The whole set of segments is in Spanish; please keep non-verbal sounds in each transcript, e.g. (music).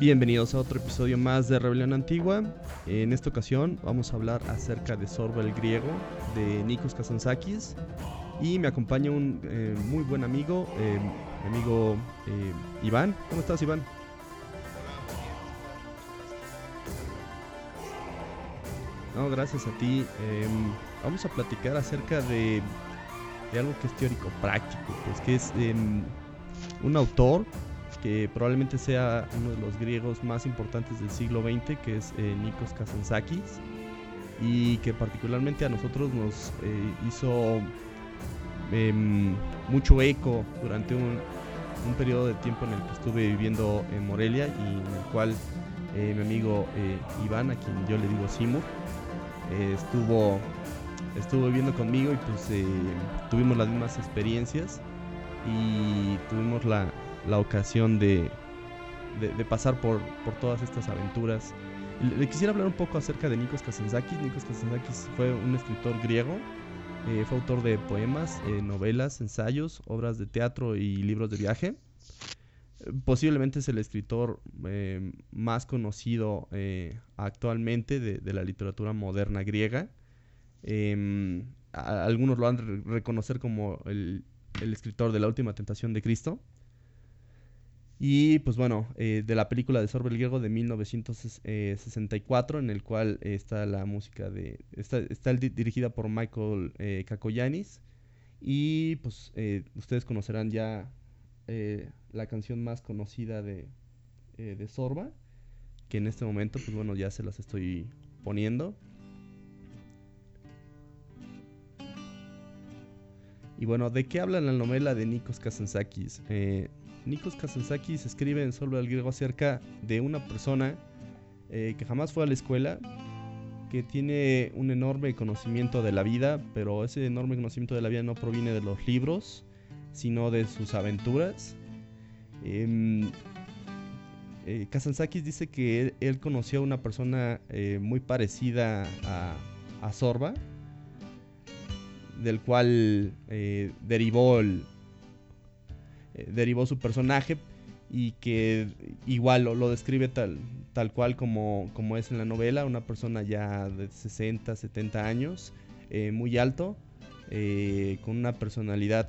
Bienvenidos a otro episodio más de Rebelión Antigua. En esta ocasión vamos a hablar acerca de Sorba el Griego de Nikos Kazantzakis y me acompaña un eh, muy buen amigo, eh, mi amigo eh, Iván. ¿Cómo estás, Iván? No, gracias a ti. Em, vamos a platicar acerca de, de algo que es teórico práctico, pues que es em, un autor que probablemente sea uno de los griegos más importantes del siglo XX, que es eh, Nikos Kazantzakis, y que particularmente a nosotros nos eh, hizo em, mucho eco durante un, un, periodo de tiempo en el que estuve viviendo en Morelia y en el cual eh, mi amigo Iván, a quien yo le digo Simur, estuvo, estuvo viviendo conmigo y pues tuvimos las mismas experiencias y tuvimos la, la ocasión de, de, pasar por, por, todas estas aventuras. Le, quisiera hablar un poco acerca de Nikos Kazantzakis. Nikos Kazantzakis fue un escritor griego, eh, fue autor de poemas, eh, novelas, ensayos, obras de teatro y libros de viaje. Posiblemente es el escritor eh, más conocido actualmente de, de, la literatura moderna griega. Em, algunos lo han de reconocer como el, el escritor de la última tentación de Cristo. Y pues bueno, eh, de la película de Sorbel Griego de 1964, en el cual está la música de. Está, está dirigida por Michael eh, Kakoyanis. Y pues eh, ustedes conocerán ya eh, la canción más conocida de, de Sorba. Que en este momento, pues bueno, ya se las estoy poniendo. Y bueno, ¿de qué habla la novela de Nikos Kazantzakis? Eh, Nikos Kazantzakis escribe en Solo el Griego acerca de una persona eh, que jamás fue a la escuela, que tiene un enorme conocimiento de la vida, pero ese enorme conocimiento de la vida no proviene de los libros, sino de sus aventuras. Eh, eh, Kazantzakis dice que él, él, conoció a una persona eh, muy parecida a, a, Sorba, del cual eh, derivó el, eh, derivó su personaje y que igual lo, lo describe tal, tal cual como, como, es en la novela, una persona ya de 60, 70 años, eh, muy alto, eh, con una personalidad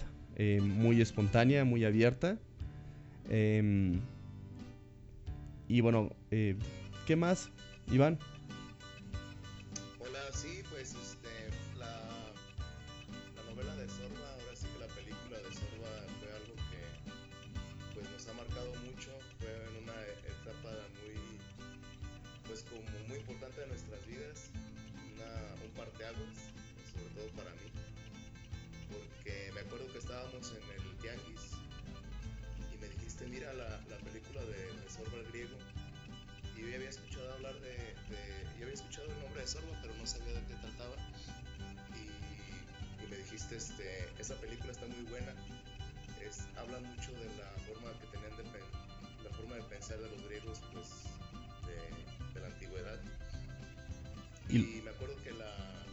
muy espontánea, muy abierta. Em, y bueno, ¿qué más, Iván? En el Tianguis y me dijiste, mira la, la película de, de, Sorba el griego. Y yo había escuchado hablar de, de, Yo había escuchado el nombre de Sorba, pero no sabía de qué trataba. Y, y me dijiste, este, esa película está muy buena. Es, habla mucho de la forma que tenían de, la forma de pensar de los griegos, pues, de, de la antigüedad. Y, y me acuerdo que la,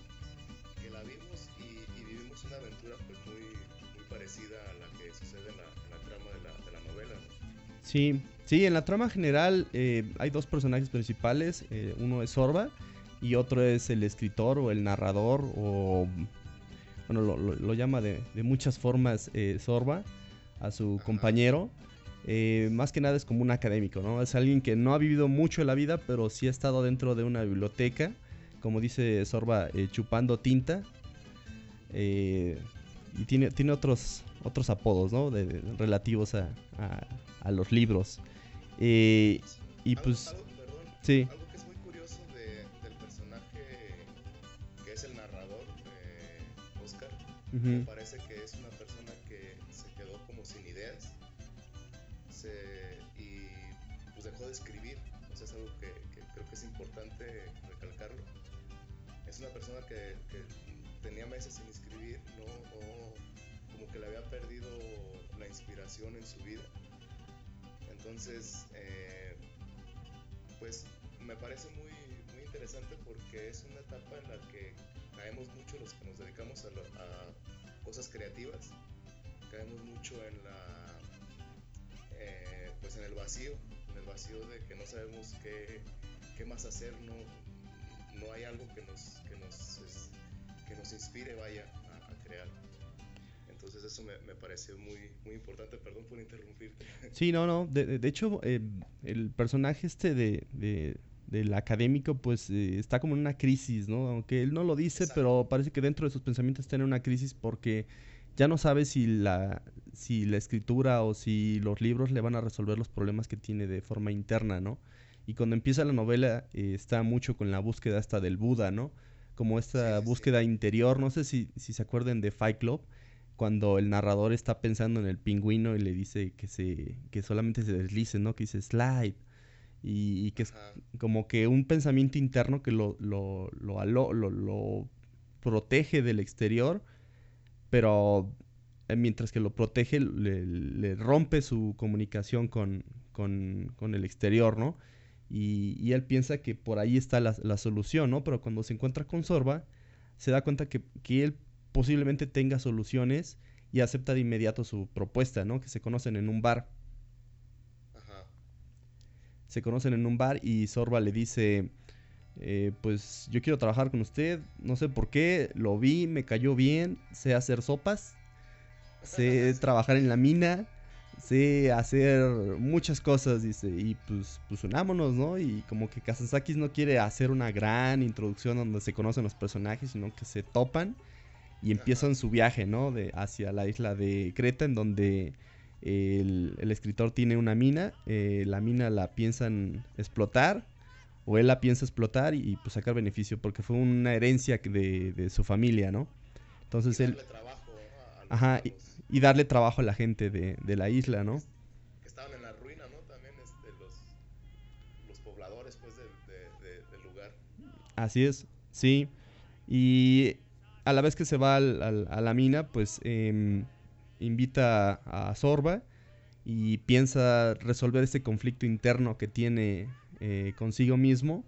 que la vimos y, y vivimos una aventura, pues, muy parecida a la que sucede en la, en la trama de la, de la novela. ¿no? Sí, sí, en la trama general eh, hay dos personajes principales, eh, uno es Sorba y otro es el escritor o el narrador o bueno, lo, lo, lo llama de, de, muchas formas eh, Sorba a su Ajá. compañero. Eh, más que nada es como un académico, ¿no? Es alguien que no ha vivido mucho en la vida, pero sí ha estado dentro de una biblioteca, como dice Sorba, eh, chupando tinta. Eh, y tiene, tiene otros, otros apodos, ¿no? De, de, relativos a, a, a, los libros. Eh, y ¿Algo, pues... Algo, perdón, sí. Algo que es muy curioso de, del personaje que es el narrador eh, Oscar. Uh -huh. Me parece que en su vida. Entonces, eh, pues me parece muy, muy interesante porque es una etapa en la que caemos mucho los que nos dedicamos a, cosas creativas, caemos mucho en la, eh, pues en el vacío, en el vacío de que no sabemos qué, qué más hacer, no, no hay algo que nos, que nos, que nos inspire, vaya, a, crear. Entonces eso me, me, pareció muy, muy importante, perdón por interrumpirte. (laughs) Sí, no, no, de, de hecho eh, el personaje este de, del académico, pues eh, está como en una crisis, ¿no? Aunque él no lo dice, pero parece que dentro de sus pensamientos está en una crisis porque ya no sabe si la, si la escritura o si los libros le van a resolver los problemas que tiene de forma interna, ¿no? Y cuando empieza la novela eh, está mucho con la búsqueda hasta del Buda, ¿no? Como esta búsqueda interior, no sé si, si se acuerden de Fight Club, cuando el narrador está pensando en el pingüino y le dice que, se, que solamente se deslice, ¿no? Que dice slide y, que es como que un pensamiento interno que lo, lo, lo, lo, protege del exterior, pero eh, mientras que lo protege le, rompe su comunicación con, con, el exterior, ¿no? Y, y, él piensa que por ahí está la, la, solución, ¿no? Pero cuando se encuentra con Sorba, se da cuenta que, que él posiblemente tenga soluciones y acepta de inmediato su propuesta, ¿no? Que se conocen en un bar se conocen en un bar y Sorba le dice, eh, pues yo quiero trabajar con usted, no sé por qué, lo vi, me cayó bien, sé hacer sopas, sé (laughs) trabajar en la mina, sé hacer muchas cosas, dice, y pues, pues unámonos, ¿no? Y como que Kazantzakis no quiere hacer una gran introducción donde se conocen los personajes, sino que se topan y empiezan su viaje, ¿no? De, hacia la isla de Creta, en donde el, escritor tiene una mina, eh, la mina la piensan explotar, o él la piensa explotar y, pues sacar beneficio, porque fue una herencia de, su familia, ¿no? Entonces él... ajá, y, darle trabajo a la gente de, la isla, ¿no? Que estaban en la ruina, ¿no? También este, los, pobladores, pues, del lugar. Así es, sí. Y a la vez que se va a la mina, pues... Eh, invita a, Sorba y piensa resolver ese conflicto interno que tiene eh, consigo mismo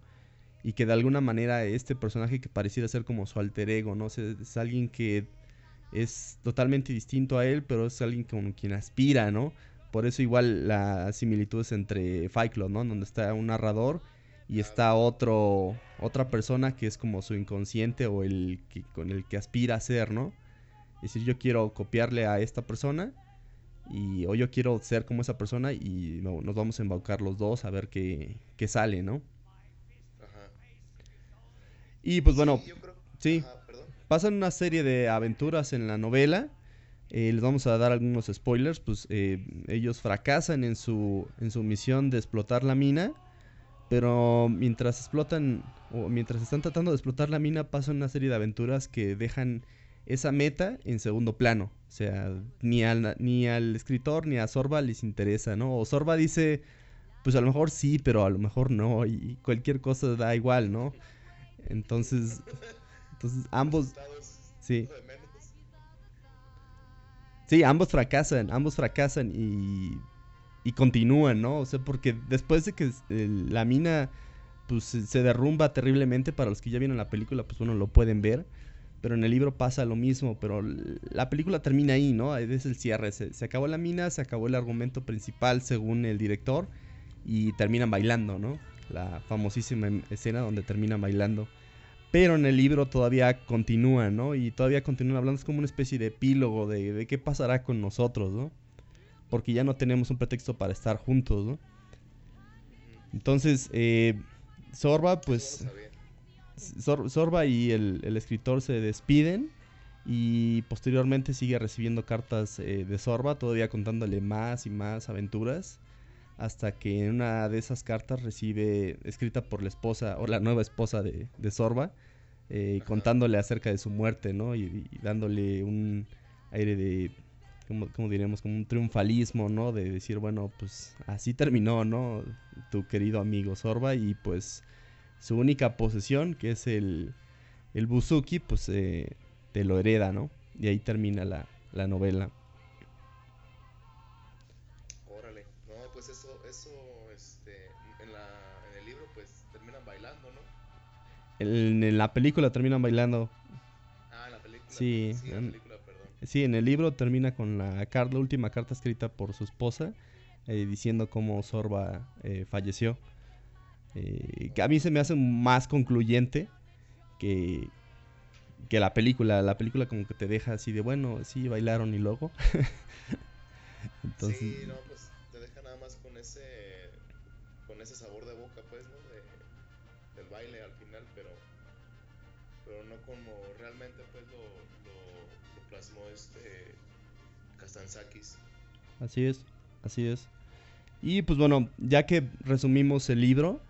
y que de alguna manera este personaje que pareciera ser como su alter ego, ¿no? es alguien que es totalmente distinto a él, pero es alguien con quien aspira, ¿no? Por eso igual la similitud es entre Fight ¿no? Donde está un narrador y está otro otra persona que es como su inconsciente o el que con el que aspira a ser, ¿no? Es decir, yo quiero copiarle a esta persona y o yo quiero ser como esa persona y nos vamos a embaucar los dos a ver qué, qué sale, ¿no? Ajá. Y pues bueno, sí, pasan una serie de aventuras en la novela. Eh, les vamos a dar algunos spoilers, pues eh, ellos fracasan en su, en su misión de explotar la mina, pero mientras explotan o mientras están tratando de explotar la mina pasan una serie de aventuras que dejan esa meta en segundo plano. O sea, ni al, ni al escritor ni a Sorba les interesa, ¿no? O Sorba dice, pues a lo mejor sí, pero a lo mejor no, y cualquier cosa da igual, ¿no? Entonces, entonces ambos... Sí. Sí, ambos fracasan, ambos fracasan y, y continúan, ¿no? O sea, porque después de que la mina pues se derrumba terriblemente, para los que ya vieron la película, pues bueno, lo pueden ver pero en el libro pasa lo mismo, pero la película termina ahí, ¿no? Es el cierre, se, acabó la mina, se acabó el argumento principal según el director y terminan bailando, ¿no? La famosísima em, escena donde terminan bailando. Pero en el libro todavía continúa, ¿no? Y todavía continúan hablando, es como una especie de epílogo de, de qué pasará con nosotros, ¿no? Porque ya no tenemos un pretexto para estar juntos, ¿no? Entonces, eh, Sorba, pues... Sorba y el, escritor se despiden y posteriormente sigue recibiendo cartas eh, de Sorba, todavía contándole más y más aventuras, hasta que en una de esas cartas recibe, escrita por la esposa o la nueva esposa de, Sorba, eh, contándole acerca de su muerte, ¿no? Y, dándole un aire de, como, como diríamos, como un triunfalismo, ¿no? De decir, bueno, pues así terminó, ¿no? Tu querido amigo Sorba y pues su única posesión, que es el, el buzuki, pues eh, te lo hereda, ¿no? Y ahí termina la, la novela. Órale, no, pues eso, eso, este, en, la, en el libro pues terminan bailando, ¿no? En, la película terminan bailando. Ah, en la película. Sí, sí, en, la película. Sí, en el libro termina con la, carta, la última carta escrita por su esposa, eh, diciendo cómo Sorba eh, falleció. Eh, que a mí se me hace más concluyente que, que la película. La película como que te deja así de, bueno, sí, bailaron y luego. (laughs) Entonces... Sí, no, pues te deja nada más con ese, con ese sabor de boca, pues, ¿no? De, del baile al final, pero, pero no como realmente, pues, lo, plasmó este Kastanzakis. Así es, así es. Y pues bueno, ya que resumimos el libro,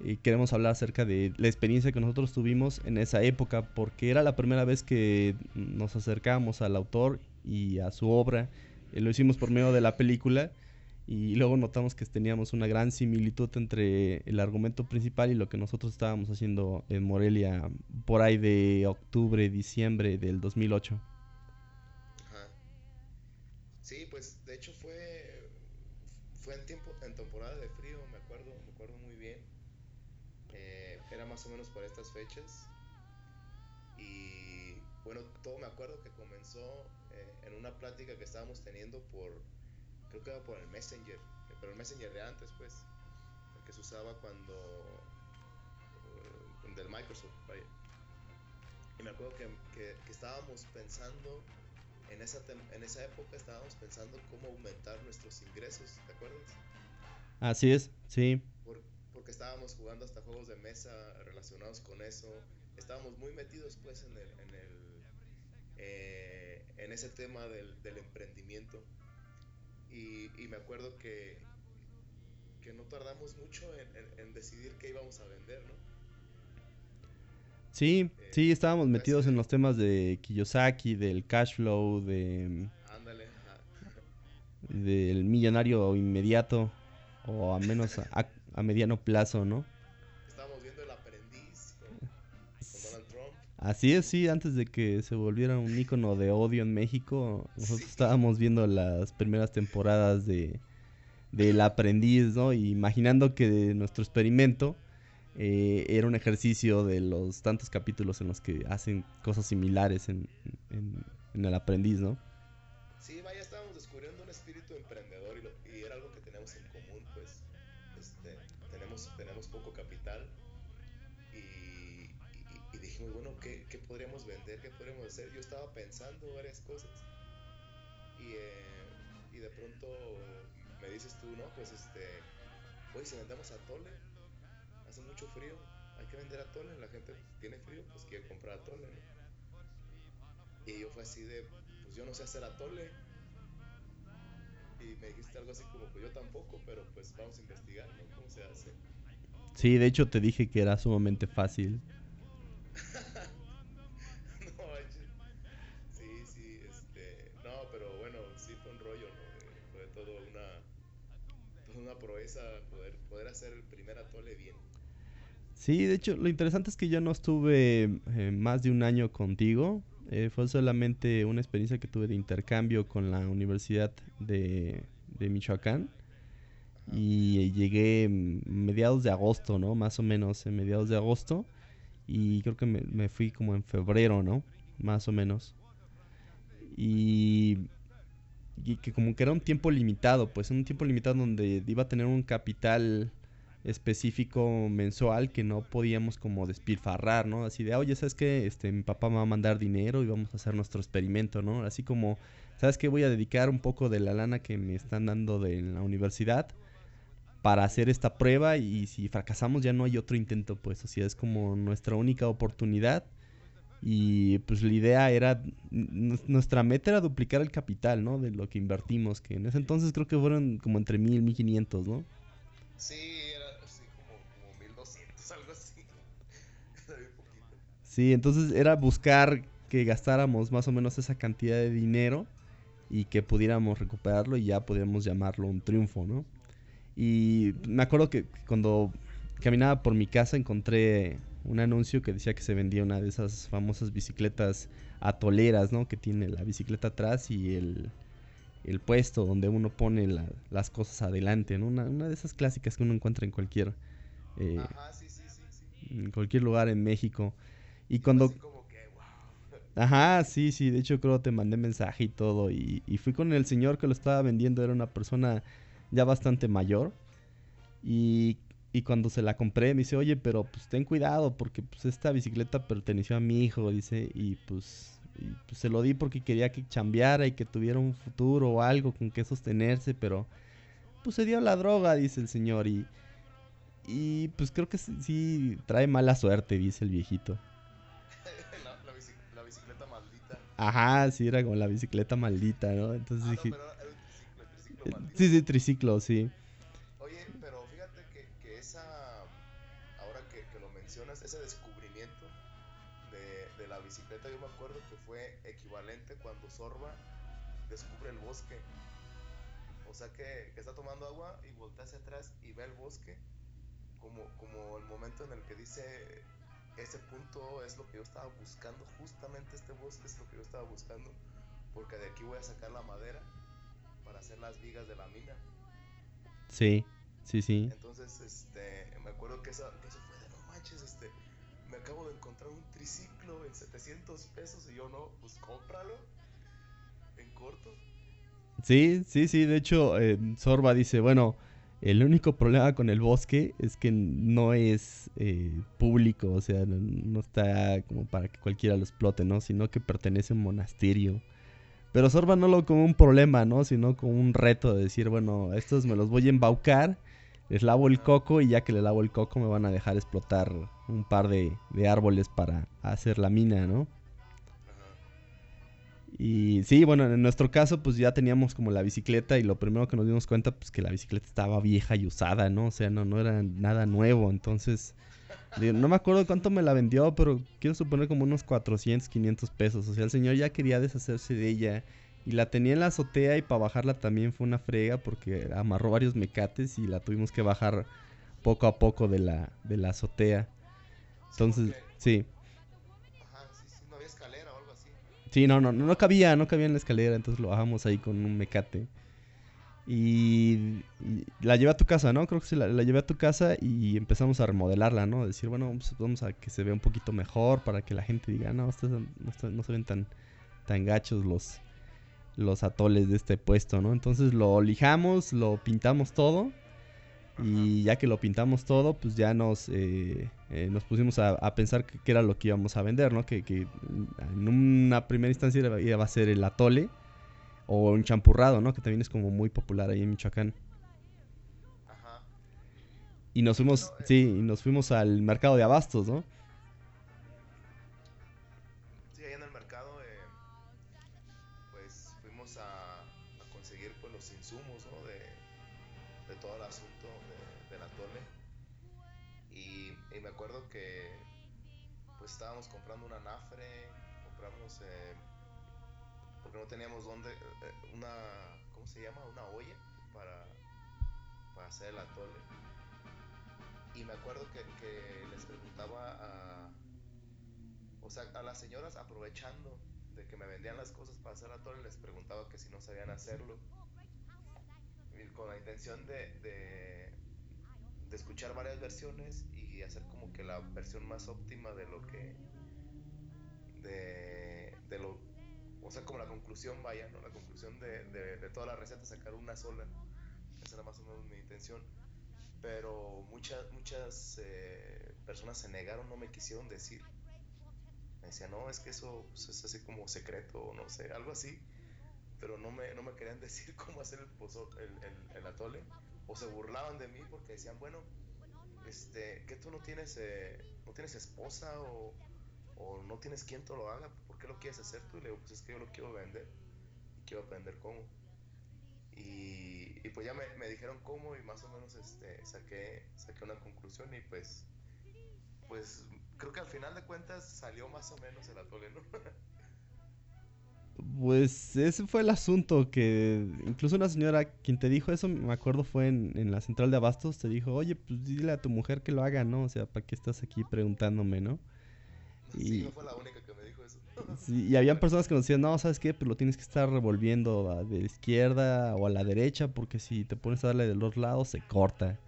y queremos hablar acerca de la experiencia que nosotros tuvimos en esa época, porque era la primera vez que nos acercamos al autor y a su obra. Eh, lo hicimos por medio de la película y luego notamos que teníamos una gran similitud entre el argumento principal y lo que nosotros estábamos haciendo en Morelia por ahí de octubre, diciembre del 2008. Sí, pues de hecho fue fue en tiempo en temporada de frío, me acuerdo, me acuerdo muy bien era más o menos por estas fechas. Y bueno, todo me acuerdo que comenzó eh, en una plática que estábamos teniendo por, creo que era por el Messenger, eh, pero el Messenger de antes, pues, el que se usaba cuando, uh, del Microsoft, vaya. Y me acuerdo que, que, estábamos pensando, en esa, en esa época estábamos pensando cómo aumentar nuestros ingresos, ¿te acuerdas? Así es, sí porque estábamos jugando hasta juegos de mesa relacionados con eso. Estábamos muy metidos pues en el, en, el, eh, en ese tema del, del emprendimiento. Y, y, me acuerdo que, que no tardamos mucho en, en, decidir qué íbamos a vender, ¿no? Sí, eh, sí, estábamos metidos en los temas de Kiyosaki, del cash flow, de... Ándale. Del millonario inmediato, o al menos a, a mediano plazo, ¿no? Estábamos viendo El Aprendiz con, Donald Trump. Así es, sí, antes de que se volviera un icono de odio en México, nosotros estábamos viendo las primeras temporadas de del aprendiz, ¿no? imaginando que nuestro experimento eh, era un ejercicio de los tantos capítulos en los que hacen cosas similares en, el aprendiz, ¿no? Sí, vaya, estábamos descubriendo un espíritu emprendedor y, y era algo que tenemos en común, pues este, tenemos, tenemos poco capital y, y, dijimos, bueno, ¿qué, ¿qué, podríamos vender? ¿Qué podríamos hacer? Yo estaba pensando varias cosas y, eh, y de pronto me dices tú, no, pues este, pues si vendemos atole, hace mucho frío, hay que vender atole, la gente tiene frío, pues quiere comprar atole, Y yo fue así de, pues yo no sé hacer atole, y me dijiste algo así como, pues yo tampoco, pero pues vamos a investigar, ¿no? ¿Cómo se hace? Sí, de hecho te dije que era sumamente fácil. (laughs) no, sí, sí, este, no, pero bueno, sí fue un rollo, ¿no? Fue todo una, toda una proeza poder, poder hacer el primer atole bien. Sí, de hecho, lo interesante es que yo no estuve eh, más de un año contigo. Eh, fue solamente una experiencia que tuve de intercambio con la Universidad de, Michoacán. Y llegué mediados de agosto, ¿no? Más o menos en mediados de agosto. Y creo que me, fui como en febrero, ¿no? Más o menos. Y, y que como que era un tiempo limitado, pues un tiempo limitado donde iba a tener un capital específico mensual que no podíamos como despilfarrar, ¿no? Así de, oye, ¿sabes qué? Este, mi papá me va a mandar dinero y vamos a hacer nuestro experimento, ¿no? Así como, ¿sabes qué? Voy a dedicar un poco de la lana que me están dando de la universidad para hacer esta prueba y si fracasamos ya no hay otro intento, pues, o sea, es como nuestra única oportunidad y pues la idea era, nuestra meta era duplicar el capital, ¿no? De lo que invertimos, que en ese entonces creo que fueron como entre mil, mil quinientos, ¿no? Sí, Sí, entonces era buscar que gastáramos más o menos esa cantidad de dinero y que pudiéramos recuperarlo y ya podíamos llamarlo un triunfo, ¿no? Y me acuerdo que cuando caminaba por mi casa encontré un anuncio que decía que se vendía una de esas famosas bicicletas atoleras, ¿no? Que tiene la bicicleta atrás y el, el puesto donde uno pone las cosas adelante, ¿no? Una, una, de esas clásicas que uno encuentra en cualquier... Eh, en cualquier lugar en México. Y cuando... Ajá, sí, sí, de hecho creo que te mandé mensaje y todo. Y, y, fui con el señor que lo estaba vendiendo, era una persona ya bastante mayor. Y, y, cuando se la compré me dice, oye, pero pues ten cuidado porque pues esta bicicleta perteneció a mi hijo, dice, y pues, y, pues se lo di porque quería que chambeara y que tuviera un futuro o algo con que sostenerse, pero pues se dio la droga, dice el señor. Y, y pues creo que sí trae mala suerte, dice el viejito. Ajá, sí, era como la bicicleta maldita, ¿no? Entonces ah, dije... No, pero era el triciclo, maldito. Sí, sí, triciclo, sí. Oye, pero fíjate que, que esa, ahora que, que, lo mencionas, ese descubrimiento de, de, la bicicleta, yo me acuerdo que fue equivalente cuando Sorba descubre el bosque. O sea que, que está tomando agua y voltea hacia atrás y ve el bosque como, como el momento en el que dice ese punto es lo que yo estaba buscando, justamente este bosque es lo que yo estaba buscando, porque de aquí voy a sacar la madera para hacer las vigas de la mina. Sí, sí, sí. Entonces, este, me acuerdo que eso, que eso fue de no manches, este, me acabo de encontrar un triciclo en 700 pesos y yo no, pues cómpralo en corto. Sí, sí, sí, de hecho, eh, Sorba dice, bueno, el único problema con el bosque es que no es eh, público, o sea, no, está como para que cualquiera lo explote, ¿no? Sino que pertenece a un monasterio. Pero Sorba no lo como un problema, ¿no? Sino como un reto de decir, bueno, estos me los voy a embaucar, les lavo el coco y ya que le lavo el coco me van a dejar explotar un par de, de árboles para hacer la mina, ¿no? Y sí, bueno, en nuestro caso pues ya teníamos como la bicicleta y lo primero que nos dimos cuenta pues que la bicicleta estaba vieja y usada, ¿no? O sea, no, no era nada nuevo, entonces no me acuerdo cuánto me la vendió, pero quiero suponer como unos 400, 500 pesos. O sea, el señor ya quería deshacerse de ella y la tenía en la azotea y para bajarla también fue una frega porque amarró varios mecates y la tuvimos que bajar poco a poco de la, de la azotea. Entonces, sí. Sí, no, no, no cabía, no cabía en la escalera, entonces lo bajamos ahí con un mecate. Y, la llevé a tu casa, ¿no? Creo que sí, la, la, llevé a tu casa y empezamos a remodelarla, ¿no? Decir, bueno, vamos a que se vea un poquito mejor para que la gente diga, no, no, no se ven tan, tan gachos los, los atoles de este puesto, ¿no? Entonces lo lijamos, lo pintamos todo y ya que lo pintamos todo, pues ya nos, eh, eh, nos pusimos a, pensar qué era lo que íbamos a vender, ¿no? Que, que en una primera instancia iba, a ser el atole o un champurrado, ¿no? Que también es como muy popular ahí en Michoacán. Ajá. Y nos fuimos, eh, sí, y nos fuimos al mercado de abastos, ¿no? Estábamos comprando una nafre, compramos, eh, porque no teníamos dónde, eh, una, ¿cómo se llama? Una olla para, para hacer el atole. Y me acuerdo que, les preguntaba a, o sea, a las señoras aprovechando de que me vendían las cosas para hacer atole, les preguntaba que si no sabían hacerlo. Con la intención de, de escuchar varias versiones y hacer como que la versión más óptima de lo que de, de lo o sea como la conclusión vaya no la conclusión de, de, toda la receta sacar una sola esa era más o menos mi intención. Pero muchas muchas eh, personas se negaron no me quisieron decir. Me decían no es que eso pues, es así como secreto o no sé algo así. Pero no me, no me querían (laughs) decir cómo hacer el, el, el, el atole o se burlaban de mí porque decían bueno este, que tú no tienes, eh, no tienes esposa o, o, no tienes quien te lo haga, ¿por qué lo quieres hacer tú? Y le digo, pues es que yo lo quiero vender y quiero aprender cómo. Y, y pues ya me, me, dijeron cómo y más o menos este, saqué, saqué una conclusión y pues, pues creo que al final de cuentas salió más o menos el atole, ¿no? (laughs) Pues ese fue el asunto, que incluso una señora quien te dijo eso, me acuerdo fue en, en, la central de abastos, te dijo, oye, pues dile a tu mujer que lo haga, ¿no? O sea, ¿para qué estás aquí preguntándome, no? Y, sí, no fue la única que me dijo eso. (laughs) Sí, y habían personas que nos decían, no, ¿sabes qué? Pues lo tienes que estar revolviendo a de la izquierda o a la derecha, porque si te pones a darle de los lados, se corta.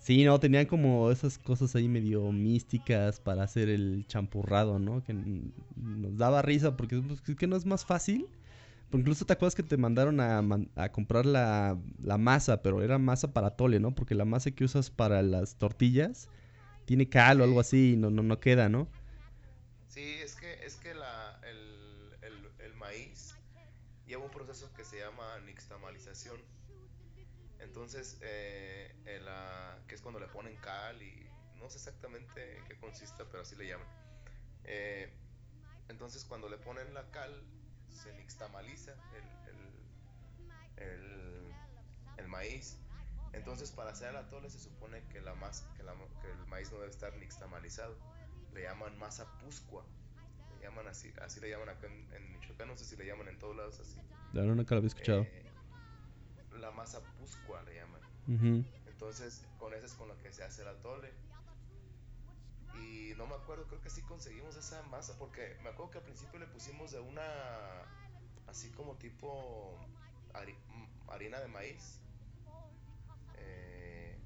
Sí, no, tenían como esas cosas ahí medio místicas para hacer el champurrado, ¿no? Que nos daba risa porque pues, es que no es más fácil. Porque incluso te acuerdas que te mandaron a, a comprar la, la, masa, pero era masa para tole, ¿no? Porque la masa que usas para las tortillas tiene cal o algo así y no, no, no queda, ¿no? Sí, es que, es que la, el, el, el maíz lleva un proceso que se llama nixtamalización. Entonces, eh, la, que es cuando le ponen cal y no sé exactamente en qué consiste, pero así le llaman. Eh, entonces, cuando le ponen la cal, se nixtamaliza el, el, el, el, maíz. Entonces, para hacer el atole se supone que, la mas, que, la, que, el maíz no debe estar nixtamalizado. Le llaman masa puscua. Le llaman así, así le llaman acá en, en Michoacán. No sé si le llaman en todos lados así. La no, nunca lo había escuchado. Eh, la masa puscua le llaman. Uh -huh. Entonces, con eso es con lo que se hace el atole. Y no me acuerdo, creo que sí conseguimos esa masa, porque me acuerdo que al principio le pusimos de una, así como tipo hari harina de maíz, eh,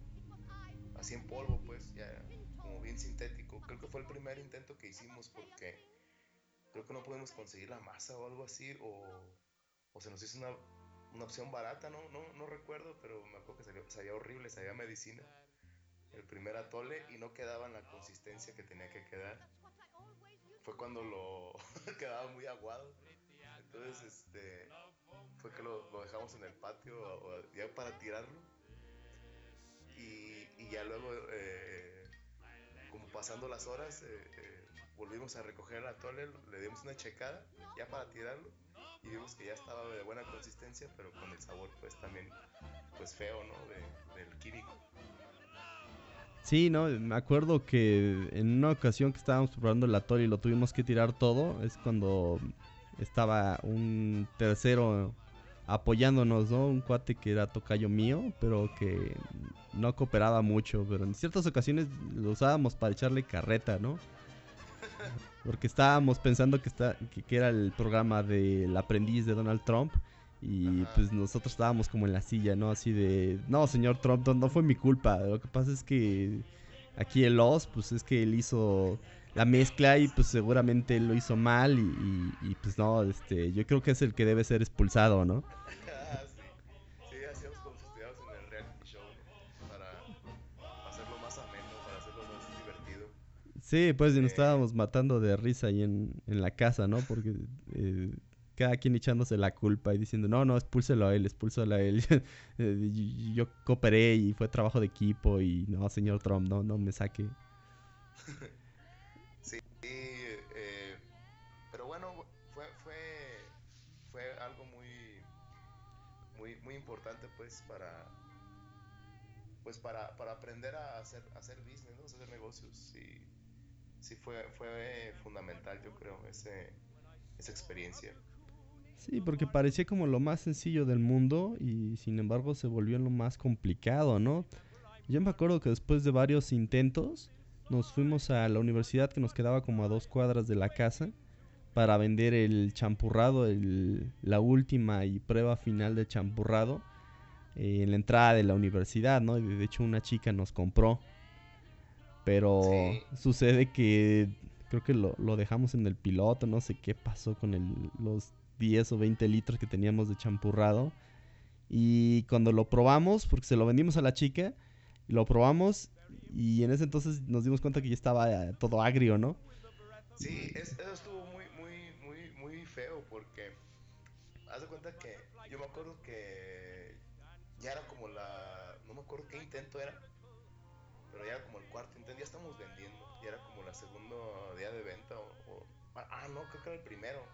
así en polvo, pues, ya como bien sintético. Creo que fue el primer intento que hicimos porque creo que no pudimos conseguir la masa o algo así, o, o se nos hizo una, una opción barata, ¿no? No, no recuerdo, pero me acuerdo que salió, sabía horrible, sabía medicina el primer atole y no quedaba en la consistencia que tenía que quedar. Fue cuando lo (laughs) quedaba muy aguado. Entonces, este, fue que lo, lo dejamos en el patio ya para tirarlo. Y, y ya luego, eh, como pasando las horas, eh, eh, volvimos a recoger el atole, le dimos una checada ya para tirarlo y vimos que ya estaba de buena consistencia, pero con el sabor pues también pues feo, ¿no? De, del químico. Sí, no, me acuerdo que en una ocasión que estábamos preparando el atole y lo tuvimos que tirar todo, es cuando estaba un tercero apoyándonos, ¿no? Un cuate que era tocayo mío, pero que no cooperaba mucho, pero en ciertas ocasiones lo usábamos para echarle carreta, ¿no? (laughs) Porque estábamos pensando que, está, que, que era el programa del aprendiz de Donald Trump y Ajá. pues nosotros estábamos como en la silla, ¿no? Así de, no, señor Trump, no, no, fue mi culpa. Lo que pasa es que aquí el Oz, pues es que él hizo la mezcla y pues seguramente él lo hizo mal y, y, y pues no, este, yo creo que es el que debe ser expulsado, ¿no? Sí, pues eh... nos estábamos matando de risa ahí en, en la casa, ¿no? Porque... Eh, cada quien echándose la culpa y diciendo, no, no, expúlselo a él, expúlselo a él. (laughs) yo cooperé y fue trabajo de equipo y no, señor Trump, no, no me saque. (laughs) sí, eh, pero bueno, fue, fue, fue algo muy, muy, muy importante pues para, pues para, para aprender a hacer, a hacer business, hacer negocios y sí fue, fue fundamental yo creo ese, esa experiencia. Sí, porque parecía como lo más sencillo del mundo y sin embargo se volvió lo más complicado, ¿no? Yo me acuerdo que después de varios intentos nos fuimos a la universidad que nos quedaba como a dos cuadras de la casa para vender el champurrado, el, la última y prueba final de champurrado eh, en la entrada de la universidad, ¿no? De hecho una chica nos compró, pero sí. sucede que creo que lo, lo, dejamos en el piloto, no sé qué pasó con el, los 10 o 20 litros que teníamos de champurrado. Y cuando lo probamos, porque se lo vendimos a la chica, lo probamos y en ese entonces nos dimos cuenta que ya estaba eh, todo agrio, ¿no? Sí, es, eso estuvo muy, muy, muy, muy feo porque haz de cuenta que yo me acuerdo que ya era como la, no me acuerdo qué intento era, pero ya era como el cuarto intento, ya estamos vendiendo, ya era como la segundo día de venta o, o ah, no, creo que era el primero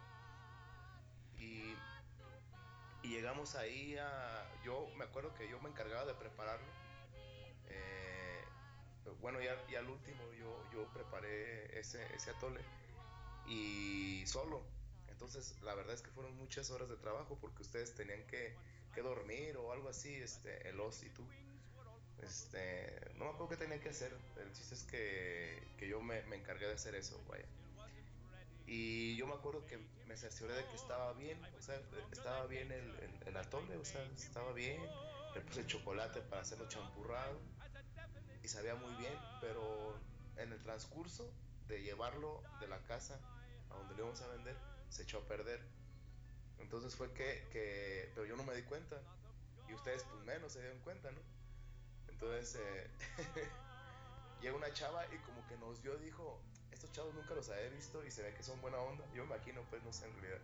y, y, llegamos ahí a... Yo me acuerdo que yo me encargaba de prepararlo. eh, bueno, ya, y al último yo, yo preparé ese, ese atole y solo. Entonces, la verdad es que fueron muchas horas de trabajo porque ustedes tenían que, que dormir o algo así, este, el os y tú. Este, no me acuerdo qué tenía que hacer. El chiste es que, que yo me, encargué de hacer eso, vaya. Y yo me acuerdo que me cercioré de que estaba bien, o sea, estaba bien el, el, atole, o sea, estaba bien. Le puse chocolate para hacerlo champurrado y sabía muy bien, pero en el transcurso de llevarlo de la casa a donde le íbamos a vender, se echó a perder. Entonces fue que, que pero yo no me di cuenta y ustedes pues menos se dieron cuenta, ¿no? Entonces eh, (laughs) llega una chava y como que nos vio, dijo, estos chavos nunca los había visto y se ve que son buena onda. Yo me imagino, pues no sé en realidad.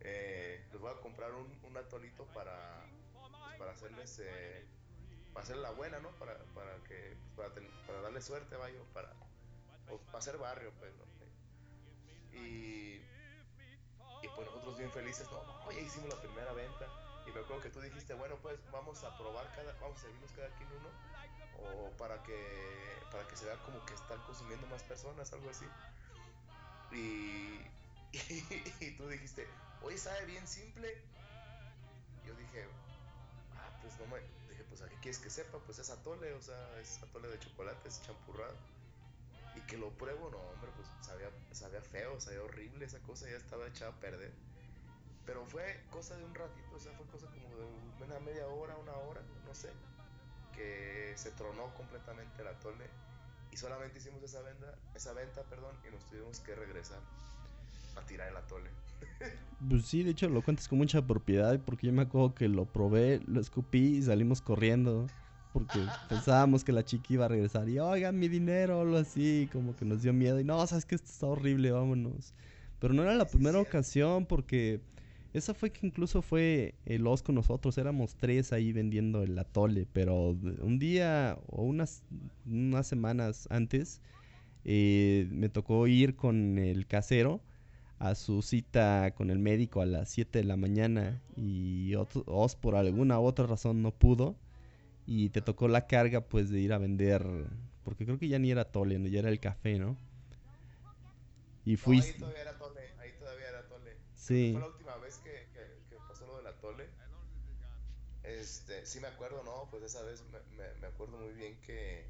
Eh, les voy a comprar un, un atolito para, pues, para hacerles, eh, para hacer la buena, ¿no? Para, para que, pues, para, ten, para, darle suerte, vaya, para, para hacer barrio, pues, ¿no? Y, y pues nosotros bien felices, no, ya hicimos la primera venta. Y me acuerdo que tú dijiste, bueno, pues vamos a probar cada, vamos a servirnos cada quien uno, o para que, para que se vea como que están consumiendo más personas, algo así. Y, (laughs) y, tú dijiste, oye, sabe bien simple. Yo dije, ah, pues no me, dije, pues a qué quieres que sepa, pues es atole, o sea, es atole de chocolate, es champurrado. Y que lo pruebo, no, hombre, pues sabía, sabía feo, sabía horrible esa cosa, ya estaba echada a perder. Pero fue cosa de un ratito, o sea, fue cosa como de una media hora, una hora, no sé, que se tronó completamente el atole y solamente hicimos esa venta, esa venta, perdón, y nos tuvimos que regresar a tirar el atole. (laughs) Pues sí, de hecho lo cuentas con mucha propiedad porque yo me acuerdo que lo probé, lo escupí y salimos corriendo porque (laughs) pensábamos que la chica iba a regresar y oigan mi dinero o algo así, como que nos dio miedo y no, sabes que esto está horrible, vámonos. Pero no era la primera ocasión porque esa fue que incluso fue el Os con nosotros, éramos tres ahí vendiendo el atole, pero un día o unas, unas semanas antes eh, me tocó ir con el casero a su cita con el médico a las 7 de la mañana y otro, Os por alguna u otra razón no pudo y te tocó la carga pues de ir a vender, porque creo que ya ni era atole, ¿no? ya era el café, ¿no? Y fuiste... No, ahí todavía era atole, ahí todavía era atole. Sí. Vez que, que, que, pasó lo del atole. Este, sí me acuerdo, ¿no? Pues esa vez me, me, me acuerdo muy bien que,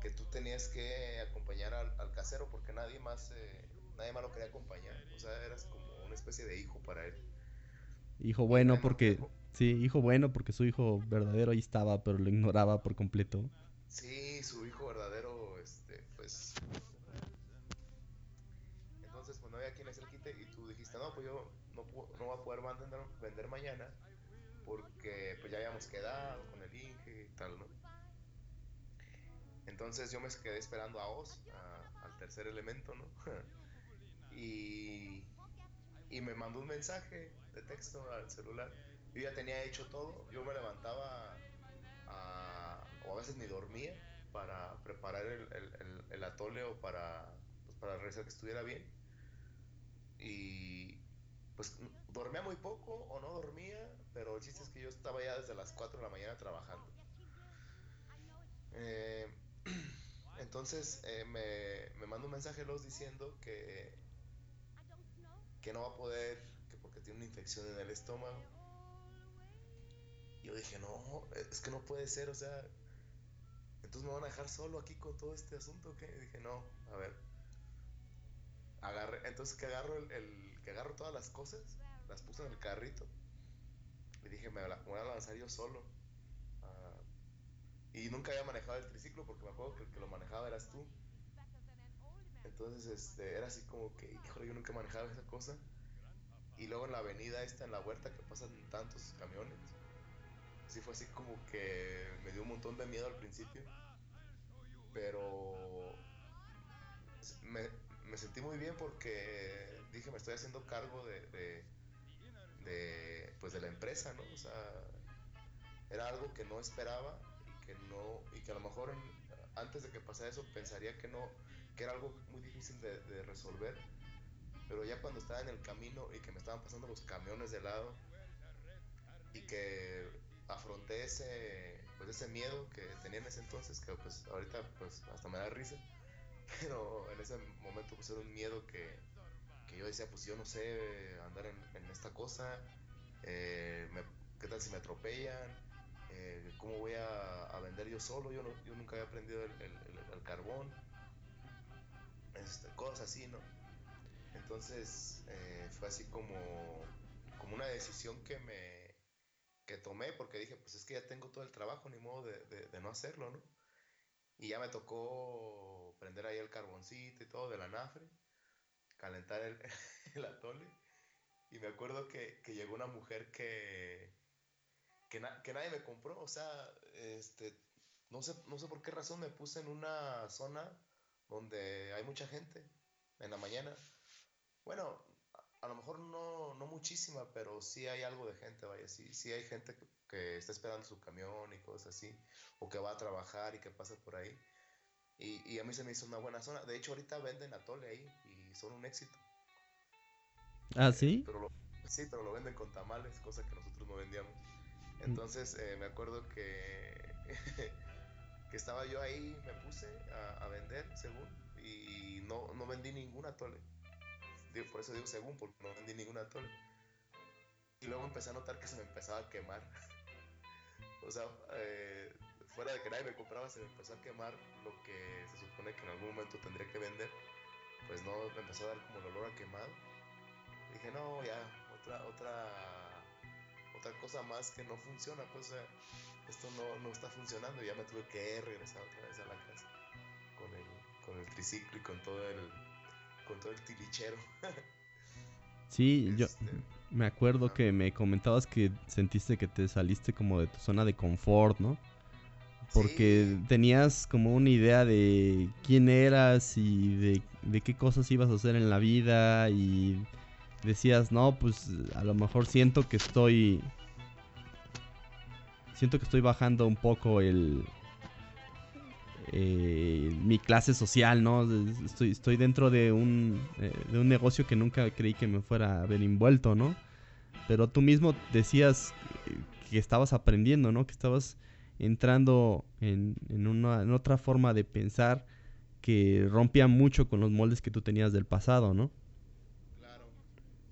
que tú tenías que acompañar al, al casero porque nadie más, eh, nadie más lo quería acompañar. O sea, eras como una especie de hijo para él. Hijo bueno porque... Sí, hijo bueno porque su hijo verdadero ahí estaba, pero lo ignoraba por completo. Sí, su hijo verdadero, este, pues... Entonces, pues no había quien hacer quite y tú dijiste, no, pues yo no, voy a poder vender, vender mañana porque pues ya habíamos quedado con el Inge y tal, ¿no? Entonces yo me quedé esperando a Oz, al tercer elemento, ¿no? (laughs) y, y me mandó un mensaje de texto al celular yo ya tenía hecho todo, yo me levantaba o a veces ni dormía para preparar el, atole o para, pues para que estuviera bien. Y pues dormía muy poco o no dormía, pero el chiste es que yo estaba ya desde las 4 de la mañana trabajando. Eh, (clears throat) entonces eh, me, me manda un mensaje los diciendo que, que no va a poder, que porque tiene una infección en el estómago yo dije, no, es que no puede ser, o sea, entonces me van a dejar solo aquí con todo este asunto, ¿qué? Y dije, no, a ver. Agarré, entonces que agarro el, el, que agarro todas las cosas, las puse en el carrito. Y dije, me, voy a lanzar yo solo. Uh, y nunca había manejado el triciclo porque me acuerdo que el que lo manejaba eras tú. Entonces, este, era así como que, híjole, yo nunca manejaba esa cosa. Y luego en la avenida esta, en la huerta, que pasan tantos camiones sí fue así como que me dio un montón de miedo al principio. Pero me, me sentí muy bien porque dije, me estoy haciendo cargo de, de, de, pues de la empresa, ¿no? O sea, era algo que no esperaba y que no, y que a lo mejor antes de que pasara eso pensaría que no, que era algo muy difícil de, de resolver. Pero ya cuando estaba en el camino y que me estaban pasando los camiones de lado y que afronté ese, pues ese miedo que tenía en ese entonces, que pues ahorita pues hasta me da risa, (laughs) pero en ese momento pues era un miedo que, que yo decía, pues yo no sé andar en, en esta cosa, eh, ¿qué tal si me atropellan? Eh, ¿Cómo voy a, a, vender yo solo? Yo, no, yo nunca había aprendido el, el, carbón, este, cosas así, ¿no? Entonces eh, fue así como, como una decisión que me que tomé porque dije, pues es que ya tengo todo el trabajo, ni modo de, de no hacerlo, ¿no? Y ya me tocó prender ahí el carboncito y todo de la nafre, calentar el, (laughs) el atole. Y me acuerdo que, que llegó una mujer que, que, na, que, nadie me compró. O sea, este, no, sé, no sé por qué razón me puse en una zona donde hay mucha gente en la mañana. Bueno, a, a lo mejor no, no, muchísima, pero sí hay algo de gente, vaya, sí, sí hay gente que, que, está esperando su camión y cosas así, o que va a trabajar y que pasa por ahí. Y, y, a mí se me hizo una buena zona. De hecho, ahorita venden atole ahí y son un éxito. ¿Ah, sí? Eh, pero lo, sí, pero lo venden con tamales, cosa que nosotros no vendíamos. Entonces, eh, me acuerdo que, (laughs) que estaba yo ahí, me puse a, a vender, según, y no, no vendí ningún atole por eso digo según, porque no vendí ningún atole. Y luego empecé a notar que se me empezaba a quemar. (laughs) o sea, eh, fuera de que nadie me compraba, se me empezó a quemar lo que se supone que en algún momento tendría que vender. Pues no, me empezó a dar como el olor a quemado. Dije, no, ya, otra, otra, otra cosa más que no funciona, pues, esto no, no está funcionando. Y ya me tuve que regresar otra vez a la casa con el, con el triciclo y con todo el, con todo el tilichero. (laughs) sí, este... yo me acuerdo ah. que me comentabas que sentiste que te saliste como de tu zona de confort, ¿no? Porque sí. tenías como una idea de quién eras y de, de, qué cosas ibas a hacer en la vida y decías, no, pues a lo mejor siento que estoy... Siento que estoy bajando un poco el, eh, mi clase social, ¿no? Estoy, estoy dentro de un, eh, de un negocio que nunca creí que me fuera a ver envuelto, ¿no? Pero tú mismo decías que estabas aprendiendo, ¿no? Que estabas entrando en, en, una, en otra forma de pensar que rompía mucho con los moldes que tú tenías del pasado, ¿no? Claro.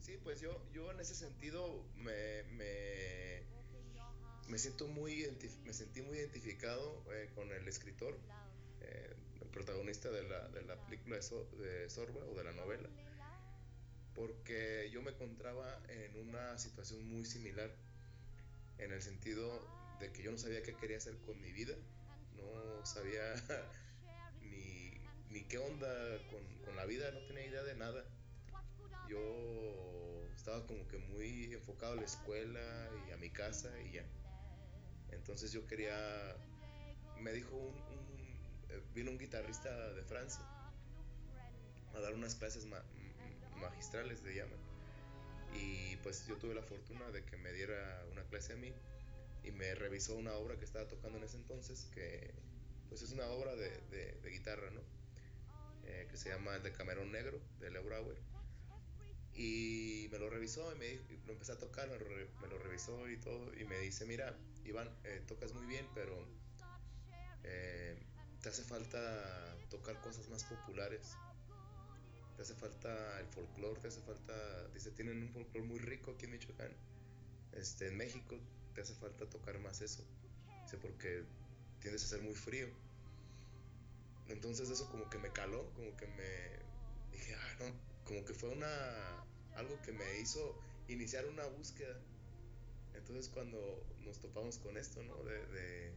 Sí, pues yo, yo en ese sentido me, me, me siento muy, me sentí muy identificado eh, con el escritor eh, el protagonista de la, de la película de, so, de, Sorba o de la novela, porque yo me encontraba en una situación muy similar, en el sentido de que yo no sabía qué quería hacer con mi vida, no sabía (laughs) ni, ni qué onda con, con, la vida, no tenía idea de nada. Yo estaba como que muy enfocado a la escuela y a mi casa y ya. Entonces yo quería, me dijo un, un vino un guitarrista de Francia a dar unas clases ma magistrales de llama y pues yo tuve la fortuna de que me diera una clase a mí y me revisó una obra que estaba tocando en ese entonces que pues es una obra de, de, guitarra no eh, que se llama el de Camerón Negro de Leo Brauer y me lo revisó y me lo empecé a tocar me lo, me lo revisó y todo y me dice mira Iván eh, tocas muy bien pero eh, te hace falta tocar cosas más populares. Te hace falta el folclore, te hace falta, dice, tienen un folclore muy rico aquí en Michoacán. Este, en México te hace falta tocar más eso. Dice, porque tiendes a ser muy frío. Entonces eso como que me caló, como que me dije, ah, no, como que fue una algo que me hizo iniciar una búsqueda. Entonces cuando nos topamos con esto, ¿no? De,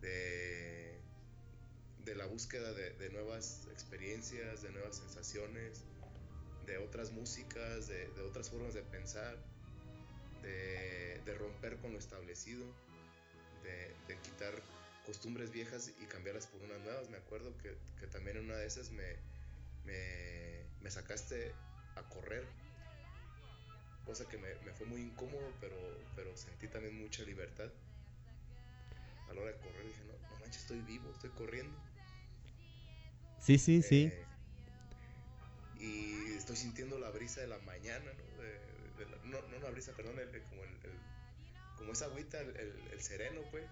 de, la búsqueda de, nuevas experiencias, de nuevas sensaciones, de otras músicas, de otras formas de pensar, de, de, romper con lo establecido, de, quitar costumbres viejas y cambiarlas por unas nuevas. Me acuerdo que, que también en una de esas me, me, me, sacaste a correr, cosa que me, me fue muy incómodo, pero, pero sentí también mucha libertad. A la hora de correr dije, no, no manches, estoy vivo, estoy corriendo. Sí, sí, sí. Eh, y estoy sintiendo la brisa de la mañana, ¿no? De, de la, no, no la brisa, perdón, el, como, el, el, como esa agüita, el, el, sereno, pues.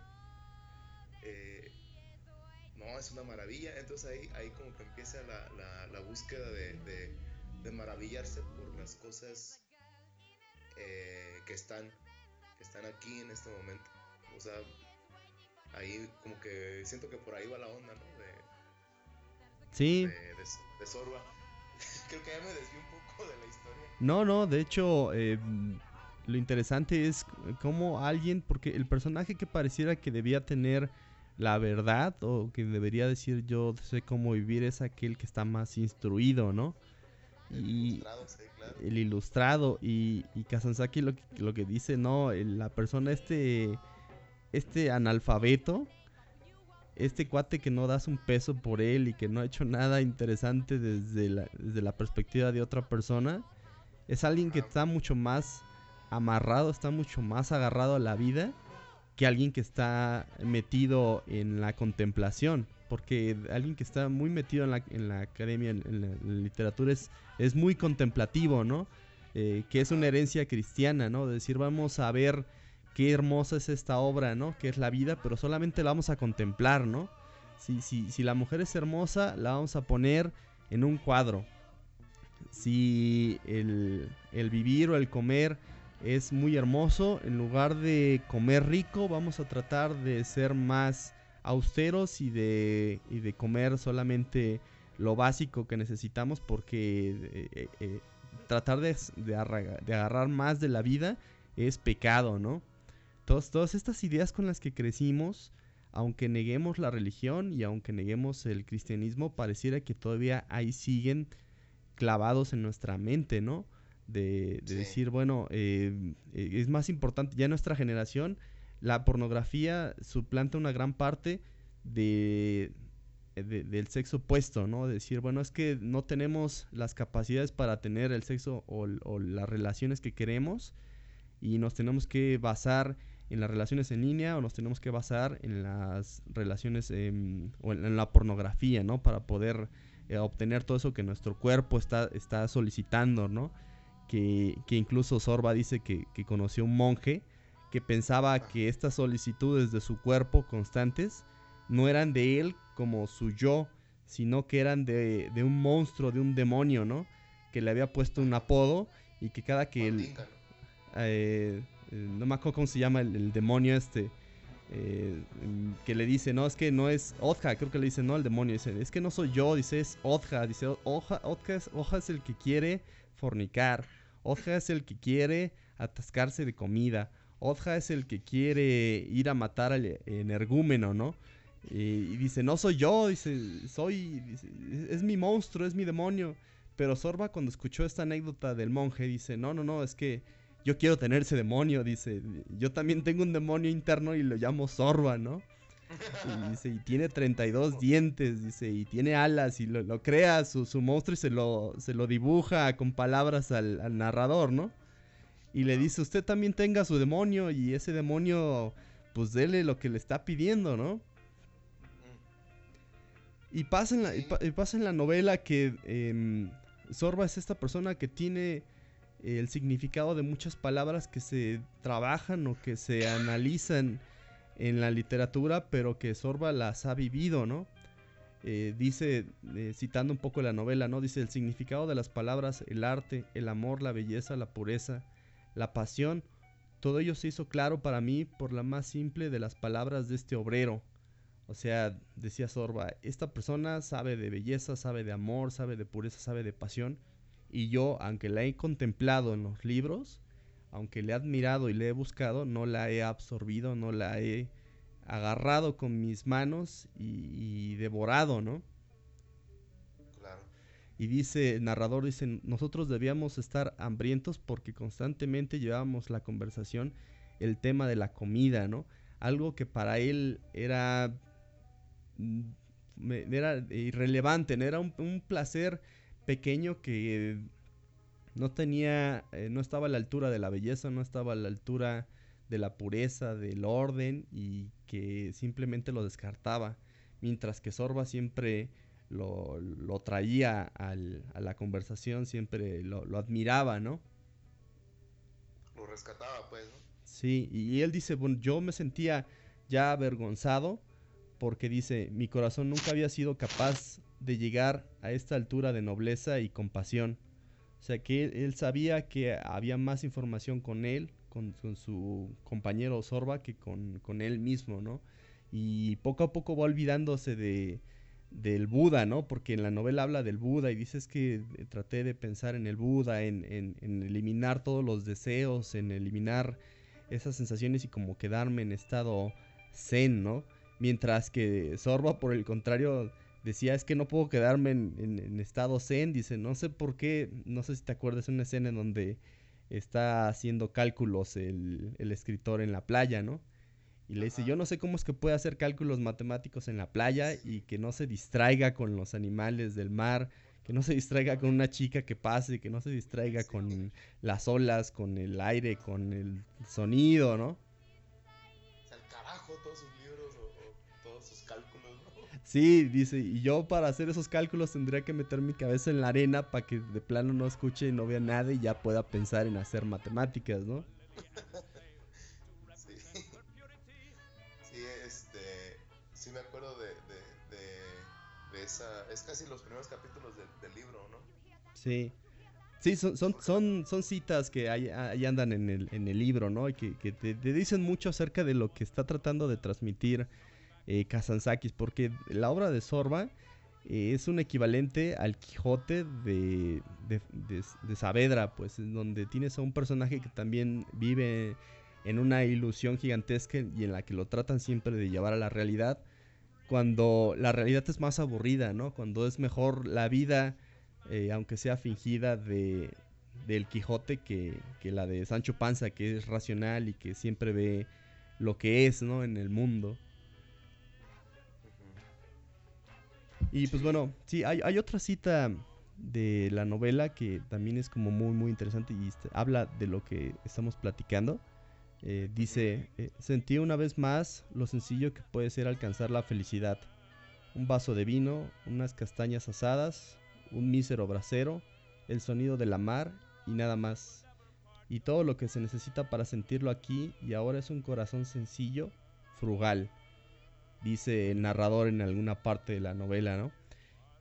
eh, no, es una maravilla. Entonces ahí, ahí como que empieza la, la, búsqueda de, de, maravillarse por las cosas eh, que, están, que están aquí en este momento. O sea, ahí como que siento que por ahí va la onda, ¿no? De, sí. De, Sorba. (laughs) Creo que ya me desvió un poco de la historia. No, no, de hecho, eh, lo interesante es cómo alguien, porque el personaje que pareciera que debía tener la verdad o que debería decir yo sé cómo vivir es aquel que está más instruido, ¿no? El ilustrado, sí, claro. El ilustrado y, y Kazanzaki lo que, lo que dice, no, la persona este, este analfabeto, este cuate que no das un peso por él y que no ha hecho nada interesante desde la, desde la perspectiva de otra persona, es alguien que está mucho más amarrado, está mucho más agarrado a la vida que alguien que está metido en la contemplación. Porque alguien que está muy metido en la, en la academia, en, la, literatura, es, es muy contemplativo, ¿no? Eh, que es una herencia cristiana, ¿no? De decir, vamos a ver qué hermosa es esta obra, ¿no? Que es la vida, pero solamente la vamos a contemplar, ¿no? Si, si, si la mujer es hermosa, la vamos a poner en un cuadro. Si el, el vivir o el comer es muy hermoso. En lugar de comer rico, vamos a tratar de ser más austeros y de, y de comer solamente lo básico que necesitamos porque eh, eh, eh, tratar de, de, agarrar más de la vida es pecado, ¿no? Todas estas ideas con las que crecimos, aunque neguemos la religión y aunque neguemos el cristianismo, pareciera que todavía ahí siguen clavados en nuestra mente, ¿no? de, decir, bueno, eh, eh, es más importante, ya nuestra generación, la pornografía suplanta una gran parte de, del sexo opuesto, ¿no? decir, bueno, es que no tenemos las capacidades para tener el sexo o, las relaciones que queremos y nos tenemos que basar en las relaciones en línea o nos tenemos que basar en las relaciones em, o en, la pornografía, ¿no? Para poder eh, obtener todo eso que nuestro cuerpo está, está solicitando, ¿no? que, incluso Sorba dice que, conoció un monje que pensaba que estas solicitudes de su cuerpo constantes no eran de él como su yo, sino que eran de, un monstruo, de un demonio, ¿no? Que le había puesto un apodo y que cada que él... Eh, no me acuerdo cómo se llama el, demonio este. Eh, que le dice, no, es que no es Odja, creo que le dice, no, el demonio, dice, es que no soy yo, dice, es Odja, dice, Odja, es, es el que quiere fornicar. Odja es el que quiere atascarse de comida. Odja es el que quiere ir a matar al energúmeno, ¿no? Y, dice, no soy yo, dice, soy, es mi monstruo, es mi demonio. Pero Sorba cuando escuchó esta anécdota del monje dice, no, no, no, es que yo quiero tener ese demonio, dice, yo también tengo un demonio interno y lo llamo Sorba, ¿no? Y dice, y tiene 32 dientes, dice, y tiene alas, y lo, crea su, su, monstruo y se lo, se lo dibuja con palabras al, narrador, ¿no? Y le dice, usted también tenga su demonio, y ese demonio, pues dele lo que le está pidiendo, ¿no? Y pasa en la, y pasa en la novela que eh, Sorba es esta persona que tiene el significado de muchas palabras que se trabajan o que se analizan en la literatura, pero que Sorba las ha vivido, ¿no? Eh, dice, eh, citando un poco la novela, ¿no? Dice, el significado de las palabras, el arte, el amor, la belleza, la pureza, la pasión, todo ello se hizo claro para mí por la más simple de las palabras de este obrero. O sea, decía Sorba, esta persona sabe de belleza, sabe de amor, sabe de pureza, sabe de pasión. Y yo, aunque la he contemplado en los libros, aunque le he admirado y le he buscado, no la he absorbido, no la he agarrado con mis manos y, devorado, ¿no? Claro. Y dice, el narrador dice, nosotros debíamos estar hambrientos porque constantemente llevábamos la conversación el tema de la comida, ¿no? Algo que para él era, mm, era irrelevante, era un placer pequeño que no tenía, eh, no estaba a la altura de la belleza, no estaba a la altura de la pureza, del orden y que simplemente lo descartaba, mientras que Sorba siempre lo, traía al, a la conversación, siempre lo, admiraba, ¿no? Lo rescataba, pues, ¿no? Sí, y él dice, bueno, yo me sentía ya avergonzado porque dice, mi corazón nunca había sido capaz de llegar a esta altura de nobleza y compasión. O sea que él, sabía que había más información con él, con, su compañero Sorba, que con, con, él mismo, ¿no? Y poco a poco va olvidándose de, del Buda, ¿no? Porque en la novela habla del Buda y dices que traté de pensar en el Buda, en, en, en eliminar todos los deseos, en eliminar esas sensaciones y como quedarme en estado zen, ¿no? Mientras que Sorba, por el contrario, decía, es que no puedo quedarme en, estado zen. Dice, no sé por qué, no sé si te acuerdas, una escena en donde está haciendo cálculos el, escritor en la playa, ¿no? Y le dice, yo no sé cómo es que puede hacer cálculos matemáticos en la playa y que no se distraiga con los animales del mar, que no se distraiga con una chica que pase, que no se distraiga con las olas, con el aire, con el sonido, ¿no? Sí, dice, y yo para hacer esos cálculos tendría que meter mi cabeza en la arena para que de plano no escuche y no vea nada y ya pueda pensar en hacer matemáticas, ¿no? sí. Sí, este, sí me acuerdo de, de, esa, es casi los primeros capítulos del libro, ¿no? Sí. Sí, son, son, son, son citas que ahí, andan en el, en el libro, ¿no? Y que, que te, te, dicen mucho acerca de lo que está tratando de transmitir eh, porque la obra de Sorba eh, es un equivalente al Quijote de, de, Saavedra, pues, donde tienes a un personaje que también vive en una ilusión gigantesca y en la que lo tratan siempre de llevar a la realidad, cuando la realidad es más aburrida, ¿no? Cuando es mejor la vida, eh, aunque sea fingida, de, del Quijote que, que, la de Sancho Panza, que es racional y que siempre ve lo que es, ¿no? En el mundo. Y pues bueno, sí, hay, otra cita de la novela que también es como muy muy interesante y este, habla de lo que estamos platicando. Eh, dice, eh, sentí una vez más lo sencillo que puede ser alcanzar la felicidad. Un vaso de vino, unas castañas asadas, un mísero brasero, el sonido de la mar y nada más. Y todo lo que se necesita para sentirlo aquí y ahora es un corazón sencillo, frugal dice el narrador en alguna parte de la novela, ¿no?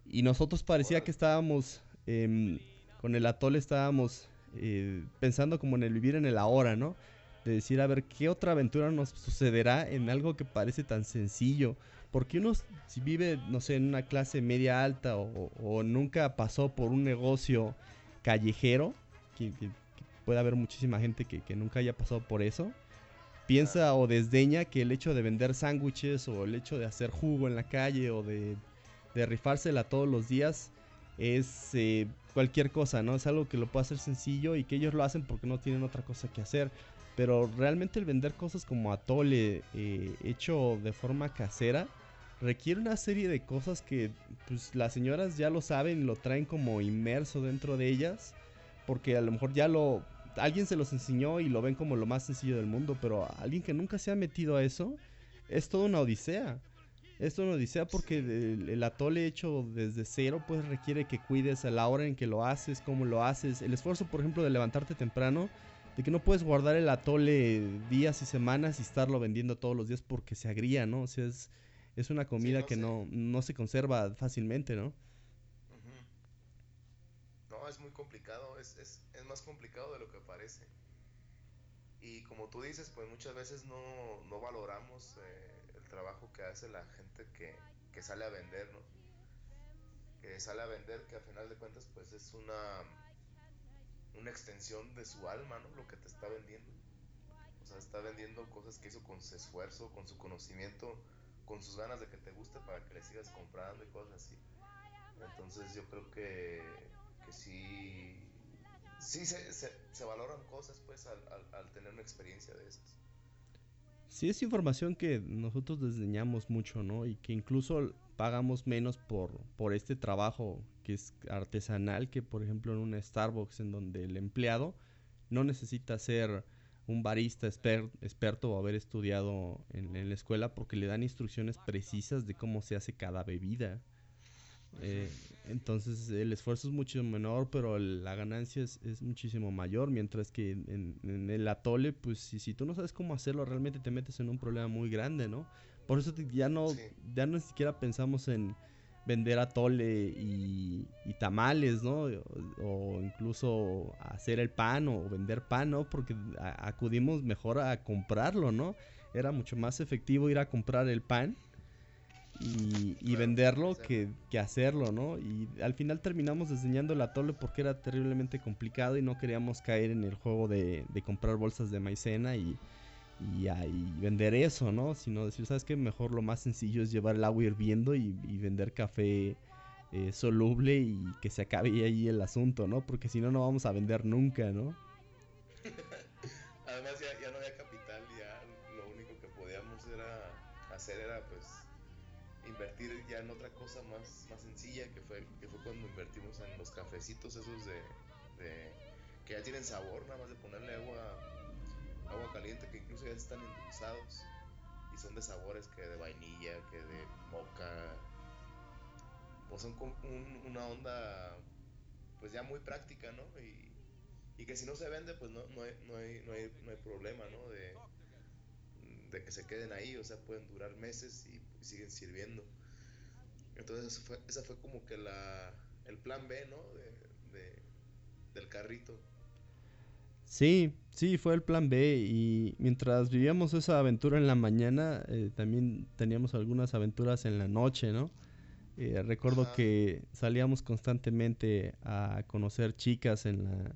Y nosotros parecía que estábamos, em, con el atole estábamos eh, pensando como en el vivir en el ahora, ¿no? De decir, a ver, ¿qué otra aventura nos sucederá en algo que parece tan sencillo? Porque uno si vive, no sé, en una clase media alta o, nunca pasó por un negocio callejero, que, puede haber muchísima gente que, que nunca haya pasado por eso, piensa o desdeña que el hecho de vender sándwiches o el hecho de hacer jugo en la calle o de, de rifársela todos los días es eh, cualquier cosa, ¿no? Es algo que lo puede hacer sencillo y que ellos lo hacen porque no tienen otra cosa que hacer. Pero realmente el vender cosas como atole eh, hecho de forma casera requiere una serie de cosas que pues las señoras ya lo saben, lo traen como inmerso dentro de ellas porque a lo mejor ya lo alguien se los enseñó y lo ven como lo más sencillo del mundo, pero alguien que nunca se ha metido a eso, es toda una odisea. Es toda una odisea porque el, atole hecho desde cero pues requiere que cuides a la hora en que lo haces, cómo lo haces. El esfuerzo, por ejemplo, de levantarte temprano, de que no puedes guardar el atole días y semanas y estarlo vendiendo todos los días porque se agría, ¿no? O sea, es, es una comida que no, no se conserva fácilmente, ¿no? Es muy complicado, es, es, es más complicado de lo que parece. Y como tú dices, pues muchas veces no, no valoramos eh, el trabajo que hace la gente que, que, sale a vender, ¿no? Que sale a vender, que al final de cuentas pues es una, una extensión de su alma, ¿no? Lo que te está vendiendo. O sea, está vendiendo cosas que hizo con su esfuerzo, con su conocimiento, con sus ganas de que te guste para que le sigas comprando y cosas así. Entonces yo creo que, que sí sí se, se, valoran cosas pues al, tener una experiencia de esas. Sí, es información que nosotros desdeñamos mucho, ¿no? Y que incluso pagamos menos por, por este trabajo que es artesanal que, por ejemplo, en una Starbucks en donde el empleado no necesita ser un barista experto o haber estudiado en, en, la escuela porque le dan instrucciones precisas de cómo se hace cada bebida. Eh, entonces el esfuerzo es mucho menor, pero la ganancia es, muchísimo mayor, mientras que en, el atole, pues si, si, tú no sabes cómo hacerlo, realmente te metes en un problema muy grande, ¿no? Por eso ya no, ya no siquiera pensamos en vender atole y, y tamales, ¿no? O, incluso hacer el pan o vender pan, ¿no? Porque acudimos mejor a comprarlo, ¿no? Era mucho más efectivo ir a comprar el pan y, venderlo que, hacerlo, ¿no? Y al final terminamos diseñando el atole porque era terriblemente complicado y no queríamos caer en el juego de, comprar bolsas de maicena y, y, vender eso, ¿no? Sino decir, ¿sabes qué? Mejor lo más sencillo es llevar el agua hirviendo y, vender café eh, soluble y que se acabe ahí el asunto, ¿no? Porque si no, no vamos a vender nunca, ¿no? (laughs) Además ya, ya no había capital, ya lo único que podíamos era hacer era pues invertir ya en otra cosa más, más sencilla, que fue, que fue cuando invertimos en los cafecitos esos de, que ya tienen sabor, nada más de ponerle agua, agua caliente, que incluso ya están endulzados y son de sabores que de vainilla, que de moca, pues son una onda pues ya muy práctica, ¿no? Y, y que si no se vende, pues no, no, hay, no, hay, no, hay, no hay problema, ¿no? De, de que se queden ahí, o sea, pueden durar meses y, siguen sirviendo. Entonces fue, esa fue como que la, el plan B, ¿no? De, del carrito. Sí, sí, fue el plan B y mientras vivíamos esa aventura en la mañana, eh, también teníamos algunas aventuras en la noche, ¿no? Eh, recuerdo que salíamos constantemente a conocer chicas en, la,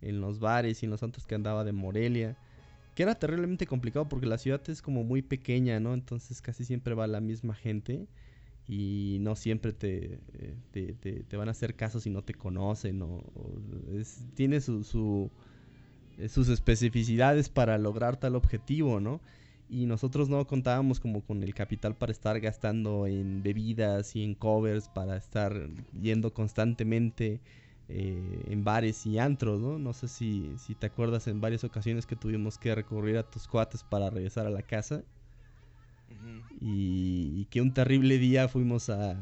en los bares y en los santos que andaba de Morelia que era terriblemente complicado porque la ciudad es como muy pequeña, ¿no? Entonces casi siempre va la misma gente y no siempre te, eh, te, van a hacer caso si no te conocen o, tiene su, eh, sus especificidades para lograr tal objetivo, ¿no? Y nosotros no contábamos como con el capital para estar gastando en bebidas y en covers, para estar yendo constantemente eh, en bares y antros, ¿no? No sé si, si te acuerdas en varias ocasiones que tuvimos que recurrir a tus cuates para regresar a la casa. y, que un terrible día fuimos a,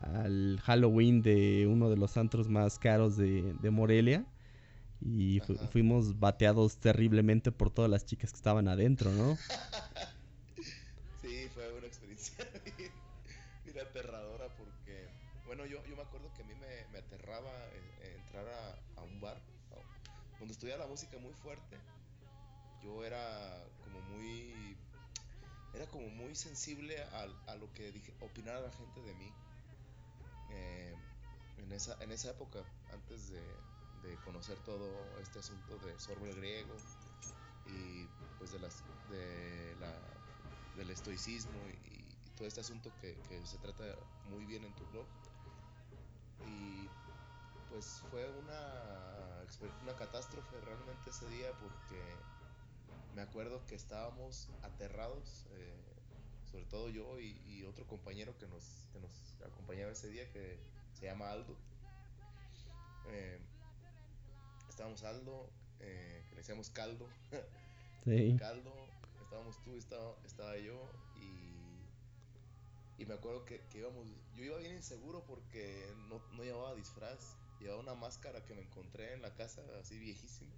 al Halloween de uno de los antros más caros de, Morelia. Y fuimos bateados terriblemente por todas las chicas que estaban adentro, ¿no? (laughs) donde estudiaba la música muy fuerte. Yo era como muy era como muy sensible a, lo que dije, opinara la gente de mí. Eh, en, esa, en esa época, antes de, conocer todo este asunto de sorbo griego y pues de, las, de la, del estoicismo y, todo este asunto que, que, se trata muy bien en tu blog. Y pues fue una, una catástrofe realmente ese día porque me acuerdo que estábamos aterrados, eh, sobre todo yo y, otro compañero que nos, que nos acompañaba ese día que se llama Aldo. Eh, estábamos Aldo, eh, que le decíamos Caldo. (laughs) Caldo, estábamos tú, estaba, estaba yo y, y me acuerdo que, que, íbamos, yo iba bien inseguro porque no, no llevaba disfraz llevaba una máscara que me encontré en la casa, así viejísima,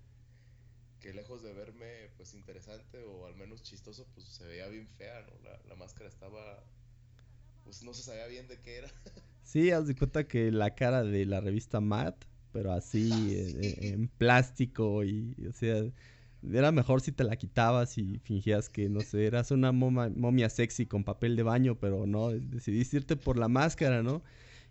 que lejos de verme pues interesante o al menos chistoso, pues se veía bien fea, ¿no? La, la máscara estaba, pues no se sabía bien de qué era. (laughs) Sí, haz de cuenta que la cara de la revista Matt, pero así en, plástico y, o sea, era mejor si te la quitabas y fingías que, no sé, eras una momia sexy con papel de baño, pero no, decidiste irte por la máscara, ¿no?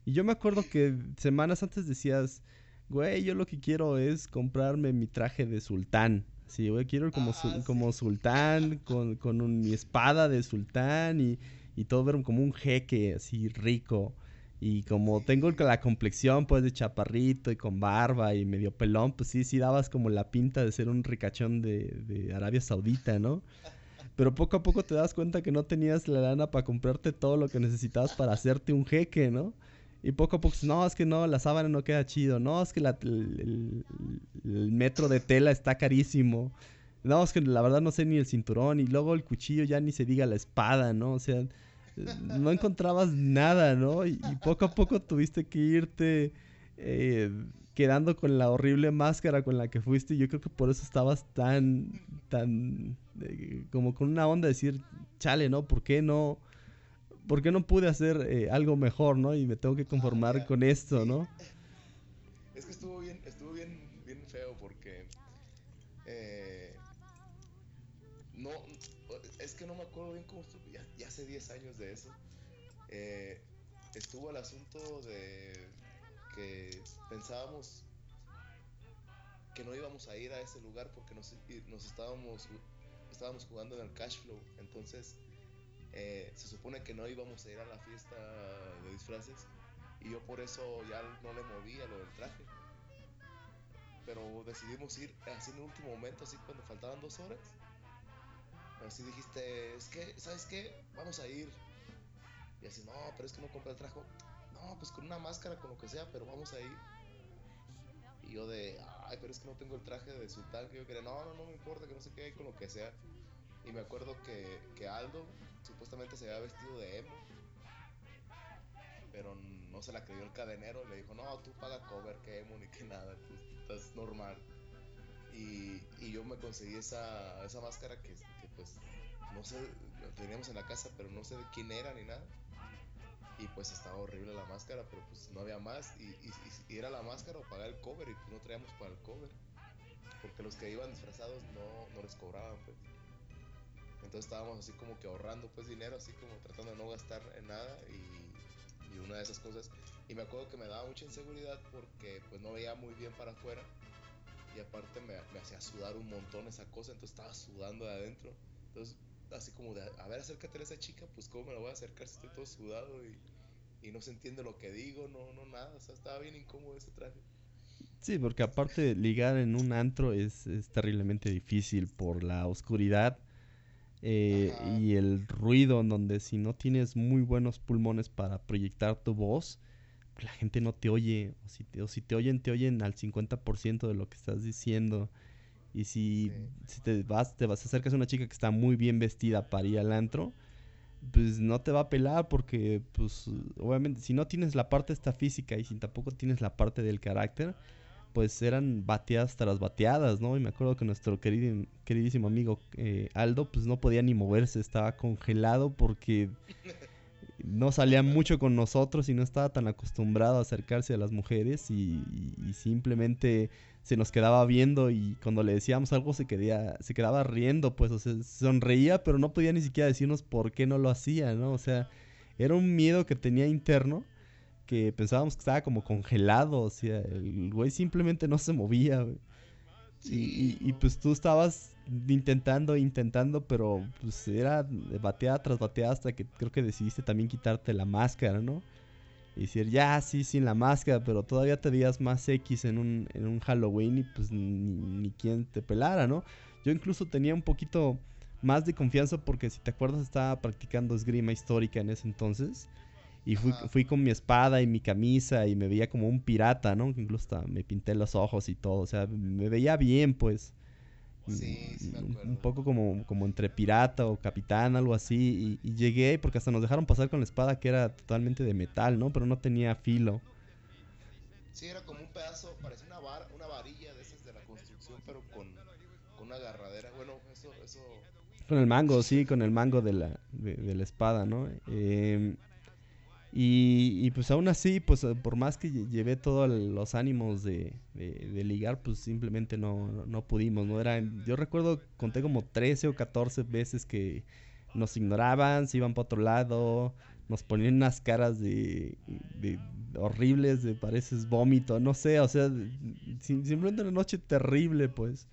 Y yo me acuerdo que semanas antes decías, güey, yo lo que quiero es comprarme mi traje de sultán. Sí, güey, quiero ir como, ah, como sultán, con, con mi espada de sultán y, y todo ver como un jeque así rico. Y como tengo la complexión pues de chaparrito y con barba y medio pelón, pues sí, sí dabas como la pinta de ser un ricachón de, de Arabia Saudita, ¿no? Pero poco a poco te das cuenta que no tenías la lana para comprarte todo lo que necesitabas para hacerte un jeque, ¿no? Y poco a poco, no, es que no, la sábana no queda chido. No, es que el, metro de tela está carísimo. No, es que la verdad no sé ni el cinturón. Y luego el cuchillo ya ni se diga la espada, ¿no? O sea, no encontrabas nada, ¿no? Y, poco a poco tuviste que irte, eh, quedando con la horrible máscara con la que fuiste. Yo creo que por eso estabas tan, tan, eh, como con una onda de decir, chale, ¿no? ¿Por qué no? ¿Por qué no pude hacer eh, algo mejor, no? Y me tengo que conformar Ah, con esto. ¿no? (laughs) Es que estuvo bien, estuvo bien, bien feo porque eh, no, es que no me acuerdo bien cómo estuvo, ya, ya hace 10 años de eso. Eh, estuvo el asunto de que pensábamos que no íbamos a ir a ese lugar porque nos, nos estábamos, estábamos jugando en el cash flow. Entonces, eh, se supone que no íbamos a ir a la fiesta de disfraces y yo por eso ya no le moví a lo del traje. Pero decidimos ir así en el último momento, así cuando faltaban dos horas. Así dijiste, es que, ¿sabes qué? Vamos a ir. Y así, no, pero es que no compré el traje. No, pues con una máscara, con lo que sea, pero vamos a ir. Y yo de, ay, pero es que no tengo el traje de sultán que yo quería. No, no, no me importa, que no sé qué, con lo que sea. Y me acuerdo que, que Aldo supuestamente se había vestido de emo. Pero no se la creyó el cadenero. Le dijo, no, tú paga cover, que emo ni que nada. Tú estás normal. Y, y yo me conseguí esa, esa máscara que, que, pues no sé, la teníamos en la casa, pero no sé de quién era ni nada. Y pues estaba horrible la máscara, pero pues no había más. Y- y- y era la máscara o pagar el cover y pues no traíamos para el cover. Porque los que iban disfrazados no, no les cobraban, pues. Entonces estábamos así como que ahorrando pues dinero, así como tratando de no gastar en nada y, una de esas cosas. Y me acuerdo que me daba mucha inseguridad porque pues no veía muy bien para afuera y aparte me, me hacía sudar un montón esa cosa, entonces estaba sudando de adentro. Entonces, así como de, a ver, acércate a esa chica, pues cómo me la voy a acercar si estoy todo sudado y, y no se entiende lo que digo, no, no, nada, o sea, estaba bien incómodo ese traje. Sí, porque aparte ligar en un antro es, es terriblemente difícil por la oscuridad eh, y el ruido en donde si no tienes muy buenos pulmones para proyectar tu voz, la gente no te oye, o si te, o si te oyen, te oyen al 50% de lo que estás diciendo. Y si, Sí. si te vas, te vas, acercas a una chica que está muy bien vestida para ir al antro, pues no te va a pelar porque, pues, obviamente, si no tienes la parte esta física y si tampoco tienes la parte del carácter, pues eran bateadas tras bateadas, ¿no? Y me acuerdo que nuestro queridísimo amigo eh, Aldo, pues no podía ni moverse, estaba congelado porque no salía mucho con nosotros y no estaba tan acostumbrado a acercarse a las mujeres y, simplemente se nos quedaba viendo y cuando le decíamos algo se, se quedaba riendo, pues, o sea, sonreía, pero no podía ni siquiera decirnos por qué no lo hacía, ¿no? O sea, era un miedo que tenía interno que pensábamos que estaba como congelado, o sea, el güey simplemente no se movía, güey. Y, y- y, no. pues tú estabas intentando, intentando, pero pues era bateada tras bateada hasta que creo que decidiste también quitarte la máscara, ¿no? Y decir, ya, sí, sin la máscara, pero todavía te veías más X en un, en un Halloween y pues ni, ni quien te pelara, ¿no? Yo incluso tenía un poquito más de confianza porque si te acuerdas estaba practicando esgrima histórica en ese entonces. Y fui, Ajá. fui con mi espada y mi camisa y me veía como un pirata, ¿no? Que incluso hasta me pinté los ojos y todo. O sea, me veía bien, pues. Sí, sí me Un- Un acuerdo. poco como, como entre pirata o capitán, algo así. Y, y llegué porque hasta nos dejaron pasar con la espada que era totalmente de metal, ¿no? Pero no tenía filo. Sí, era como un pedazo, parecía una, var- una varilla de esas de la construcción, pero con, con una agarradera. Bueno, eso, eso, Con el mango, sí, con el mango de la, de, de la espada, ¿no? Em, y, y, pues aún así, pues eh, por más que lle- llevé todos los ánimos de, de- de ligar, pues simplemente no, no, no pudimos, ¿no? Era, yo recuerdo, conté como 13 o 14 veces que nos ignoraban, se iban para otro lado, nos ponían unas caras de, de horribles, de pareces vómito, no sé, o sea, simplemente una noche terrible, pues.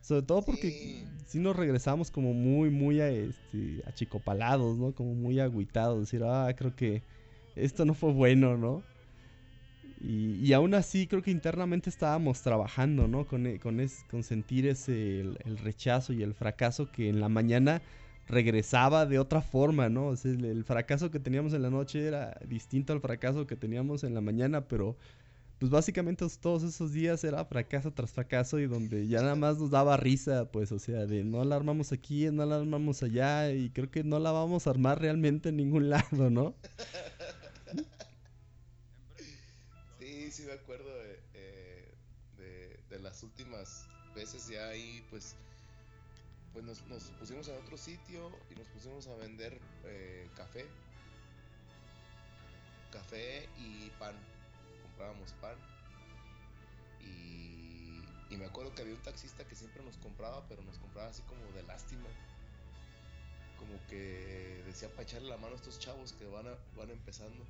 Sobre todo porque Sí. sí nos regresamos como muy, muy a, este, achicopalados, ¿no? Como muy agüitados. Decir, ah, creo que esto no fue bueno, ¿no? Y, y aún así creo que internamente estábamos trabajando, ¿no? Con, e- con, es- con sentir ese, el, rechazo y el fracaso que en la mañana regresaba de otra forma, ¿no? O sea, el, el fracaso que teníamos en la noche era distinto al fracaso que teníamos en la mañana, pero pues básicamente os- todos esos días era fracaso tras fracaso y donde ya nada más nos daba risa, pues, o sea, de no la armamos aquí, no la armamos allá y creo que no la vamos a armar realmente en ningún (laughs) lado, ¿no? Sí, Sí, me acuerdo de, eh, de, de las últimas veces ya ahí pues pues nos, nos pusimos en otro sitio y nos pusimos a vender eh, café. Café y pan. Comprábamos pan. Y, y me acuerdo que había un taxista que siempre nos compraba pero nos compraba así como de lástima. Como que decía para echarle la mano a estos chavos que van, a- van empezando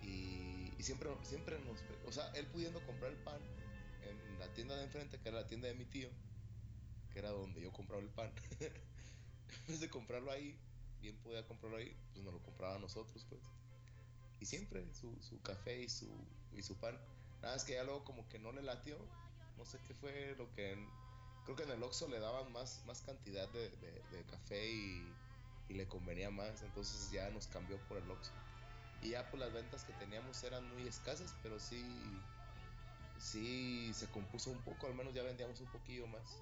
y, y siempre, siempre nos... O sea, él pudiendo comprar el pan en la tienda de enfrente, que era la tienda de mi tío, que era donde yo compraba el pan, (laughs) en vez de comprarlo ahí, bien podía comprarlo ahí, pues nos lo compraba a nosotros, pues. Y siempre su, su café y su, y su pan. Nada, es que ya luego como que no le latió, no sé qué fue lo que... creo que en el Oxxo le daban más, más cantidad de, de- de café y, y le convenía más, entonces ya nos cambió por el Oxxo. Y ya pues las ventas que teníamos eran muy escasas, pero sí, sí se compuso un poco, al menos ya vendíamos un poquillo más.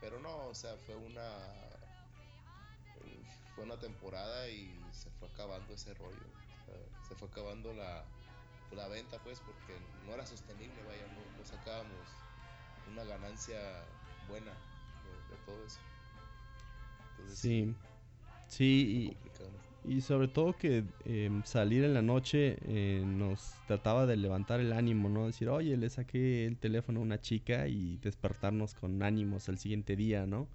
Pero no, o sea, fue una fue una temporada y se fue acabando ese rollo. O sea, se fue acabando la, la venta pues porque no era sostenible, vaya, no, no sacábamos una ganancia buena de, de todo eso. Entonces, Sí, sí, complicado. Y, sobre todo que em, salir en la noche eh, nos trataba de levantar el ánimo, ¿no? Decir, oye, le saqué el teléfono a una chica y despertarnos con ánimos al siguiente día, ¿no?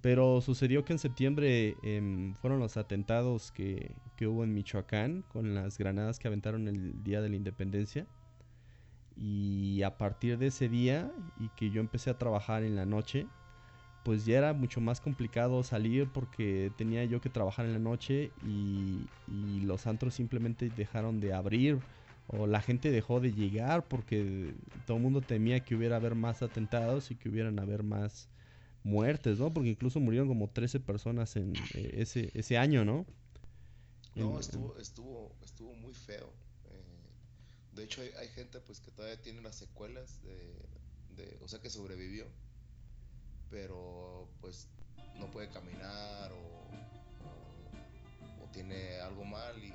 Pero sucedió que en septiembre em, fueron los atentados que, que hubo en Michoacán con las granadas que aventaron el día de la independencia. Y a partir de ese día y que yo empecé a trabajar en la noche, pues ya era mucho más complicado salir porque tenía yo que trabajar en la noche y, y los antros simplemente dejaron de abrir o la gente dejó de llegar porque todo el mundo temía que hubiera haber más atentados y que hubieran haber más muertes, ¿no? Porque incluso murieron como 13 personas en eh, ese, ese año, ¿no? No, En- estuvo, estuvo, estuvo muy feo. eh, de hecho, hay, hay gente pues que todavía tiene las secuelas de, de- o sea, que sobrevivió, pero pues no puede caminar o, o- tiene algo mal y,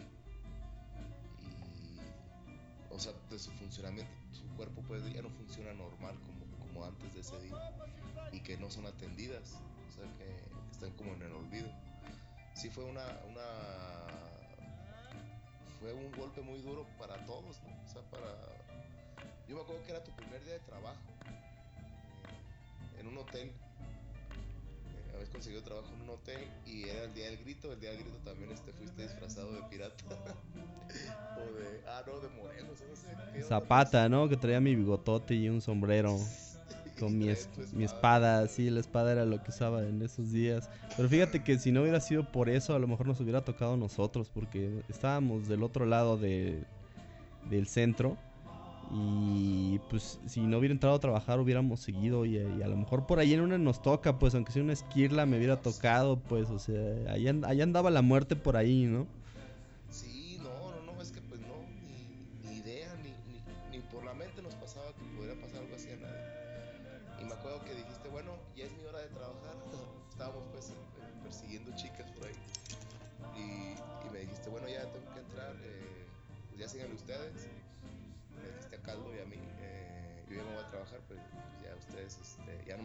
o sea, de su funcionamiento, su cuerpo pues ya no funciona normal como, como antes de ese día y que no son atendidas, o sea, que, están como en el olvido sí fue una, una fue un golpe muy duro para todos. O sea, para yo me acuerdo que era tu primer día de trabajo eh, en un hotel. Habías conseguido trabajo en un hotel y era el día del grito, el día del grito también este fuiste disfrazado de pirata. (laughs) o de ah no, de morenos, o no sé Zapata, ¿no? Que traía mi bigotote y un sombrero. (laughs) con mi, es- mi espada, sí, la espada era lo que usaba en esos días. Pero fíjate que si no hubiera sido por eso, a lo mejor nos hubiera tocado a nosotros, porque estábamos del otro lado de, del centro. Y pues si no hubiera entrado a trabajar hubiéramos seguido y, a lo mejor por ahí en una nos toca, pues aunque sea una esquirla me hubiera tocado, pues o sea, and- ahí andaba la muerte por ahí, ¿no?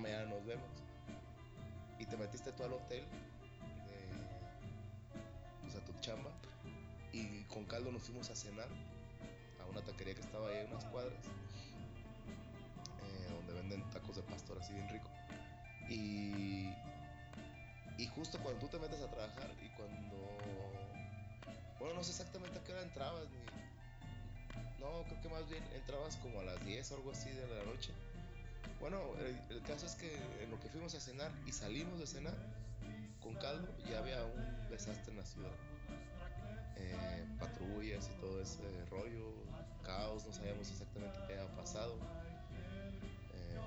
Mañana nos vemos. Y te metiste tú al hotel, de, pues a tu chamba y con Caldo nos fuimos a cenar a una taquería que estaba ahí a unas cuadras, eh, donde venden tacos de pastor así bien rico. Y, y justo cuando tú te metes a trabajar y cuando... Bueno, no sé exactamente a qué hora entrabas, ni... No, creo que más bien entrabas como a las 10 o algo así de la noche. Bueno, el, caso es que en lo que fuimos a cenar y salimos de cenar con caldo, ya había un desastre en la ciudad eh, patrullas y todo ese rollo, caos, no sabíamos exactamente qué había pasado. Eh,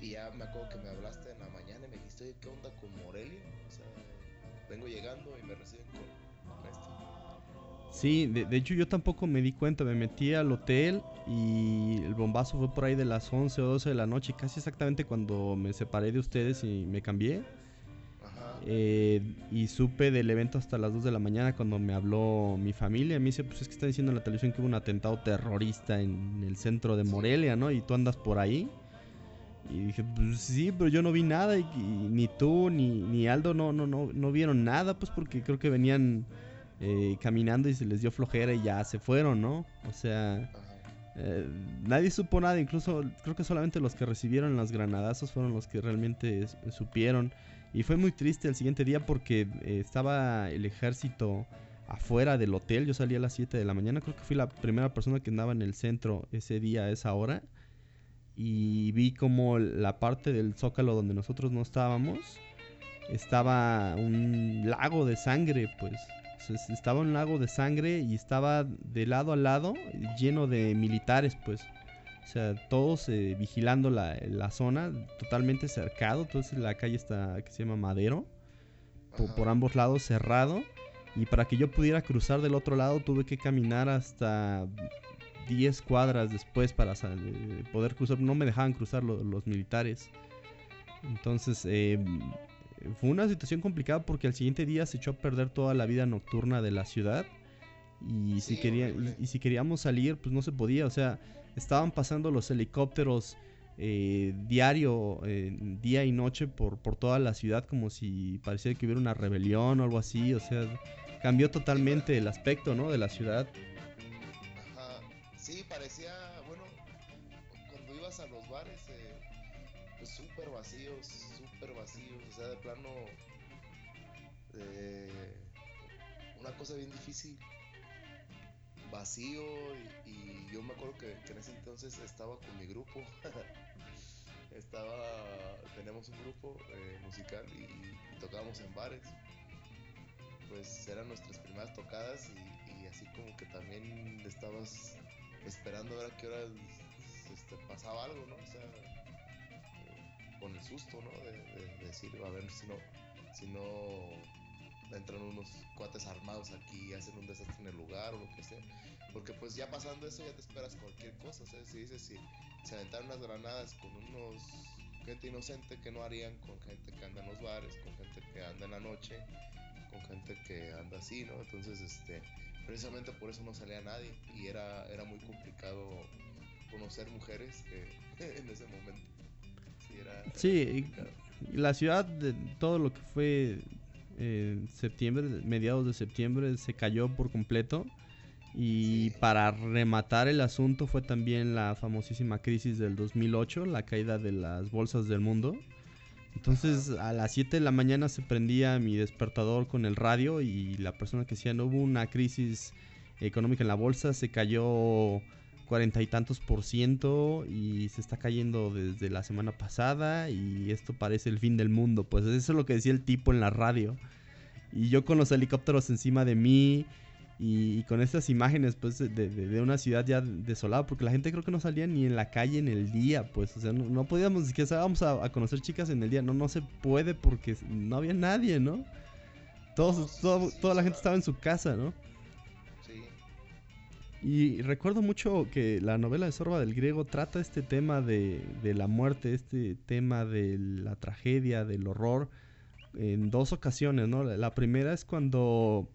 y ya me acuerdo que me hablaste en la mañana y me dijiste, ¿qué onda con Morelia? O sea, vengo llegando y me reciben con esto. Sí, de, de hecho yo tampoco me di cuenta, me metí al hotel y el bombazo fue por ahí de las 11 o 12 de la noche, casi exactamente cuando me separé de ustedes y me cambié. Ajá. Eh, y supe del evento hasta las 2 de la mañana cuando me habló mi familia. Me dice, pues es que está diciendo en la televisión que hubo un atentado terrorista en el centro de Morelia, ¿no? Y tú andas por ahí. Y dije, pues sí, pero yo no vi nada. Y, ni tú ni, ni Aldo no, no, no, no vieron nada, pues porque creo que venían eh, caminando y se les dio flojera y ya se fueron, ¿no? O sea... Eh, nadie supo nada, incluso creo que solamente los que recibieron las granadazos fueron los que realmente supieron. Y fue muy triste el siguiente día porque eh, estaba el ejército afuera del hotel. Yo salí a las 7 de la mañana. Creo que fui la primera persona que andaba en el centro ese día, a esa hora. Y vi como la parte del zócalo donde nosotros no estábamos estaba un lago de sangre, pues. Estaba un lago de sangre y estaba de lado a lado lleno de militares, pues. O sea, todos eh, vigilando la, la, zona, totalmente cercado. Entonces la calle está, que se llama Madero, por, ambos lados cerrado. Y para que yo pudiera cruzar del otro lado tuve que caminar hasta 10 cuadras después para poder cruzar. No me dejaban cruzar los militares. Entonces, eh, fue una situación complicada porque al siguiente día se echó a perder toda la vida nocturna de la ciudad. Y, si, quería, y si queríamos salir, pues no se podía. O sea, estaban pasando los helicópteros eh, diario, eh, día y noche por, por toda la ciudad como si pareciera que hubiera una rebelión o algo así, o sea, cambió totalmente el aspecto, ¿no? De la ciudad. Ajá, sí, parecía, bueno, cuando ibas a los bares, eh, pues súper vacíos, vacíos, o sea, de plano, una cosa bien difícil vacío y, yo me acuerdo que, en ese entonces estaba con mi grupo. (laughs) estaba, tenemos un grupo eh, musical y, tocábamos en bares. Pues eran nuestras primeras tocadas y, así como que también estabas esperando a ver a qué hora este, pasaba algo, ¿no? O sea, eh, con el susto, ¿no? De, de, decir, a ver si no, si no entran unos cuates armados aquí y hacen un desastre en el lugar o lo que sea. Porque pues ya pasando eso ya te esperas cualquier cosa. Si dices, si se aventaron unas granadas con unos gente inocente que no harían con gente que anda en los bares, con gente que anda en la noche, con gente que anda así, ¿no? Entonces, este, precisamente por eso no salía nadie y era, era muy complicado conocer mujeres (laughs) en ese momento. Sí, era, sí la ciudad, de todo lo que fue en septiembre, mediados de septiembre, se cayó por completo. Y para rematar el asunto fue también la famosísima crisis del 2008, la caída de las bolsas del mundo. Entonces a las 7 de la mañana se prendía mi despertador con el radio y la persona que decía no hubo una crisis económica en la bolsa, se cayó cuarenta y tantos por ciento y se está cayendo desde la semana pasada y esto parece el fin del mundo. Pues eso es lo que decía el tipo en la radio. Y yo con los helicópteros encima de mí y, con estas imágenes pues de, una ciudad ya desolada, porque la gente creo que no salía ni en la calle en el día, pues, o sea, no, podíamos, que vamos a, conocer chicas en el día, no, no se puede porque no había nadie, ¿no? Todos, toda la gente estaba en su casa, ¿no? Y recuerdo mucho que la novela de Sorba del Griego trata este tema de, la muerte, este tema de la tragedia, del horror, en dos ocasiones, ¿no? La primera es cuando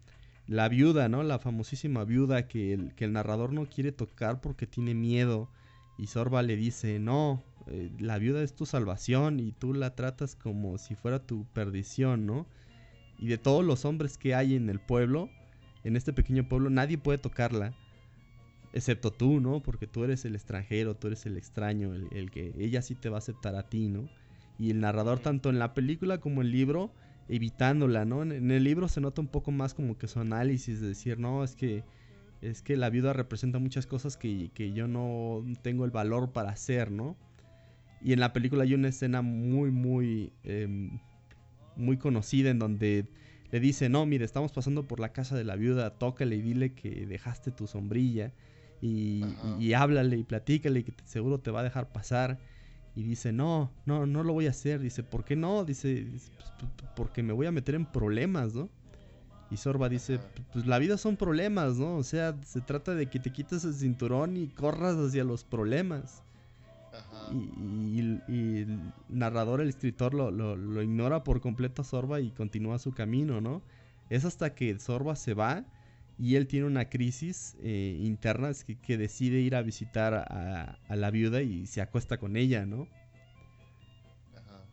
la viuda, ¿no? La famosísima viuda que el, narrador no quiere tocar porque tiene miedo. Y Sorba le dice, no, eh, la viuda es tu salvación y tú la tratas como si fuera tu perdición, ¿no? Y de todos los hombres que hay en el pueblo, en este pequeño pueblo, nadie puede tocarla excepto tú, ¿no? Porque tú eres el extranjero, tú eres el extraño, el, que ella sí te va a aceptar a ti, ¿no? Y el narrador, tanto en la película como en el libro, evitándola, ¿no? En, el libro se nota un poco más como que su análisis de decir, no, es que es que la viuda representa muchas cosas que, yo no tengo el valor para hacer, ¿no? Y en la película hay una escena muy, muy, em, muy conocida en donde le dice, no, mire, estamos pasando por la casa de la viuda, tócale y dile que dejaste tu sombrilla y, háblale y platícale que seguro te va a dejar pasar. Y dice, no, no, no lo voy a hacer. Dice, ¿por qué no? Dice, pues, porque me voy a meter en problemas, ¿no? Y Sorba dice, pues la vida son problemas, ¿no? O sea, se trata de que te quites el cinturón y corras hacia los problemas. y, el narrador, el escritor lo, lo, ignora por completo a Sorba y continúa su camino, ¿no? Es hasta que Sorba se va y él tiene una crisis eh, interna, es que, decide ir a visitar a, la viuda y se acuesta con ella, ¿no? Ajá.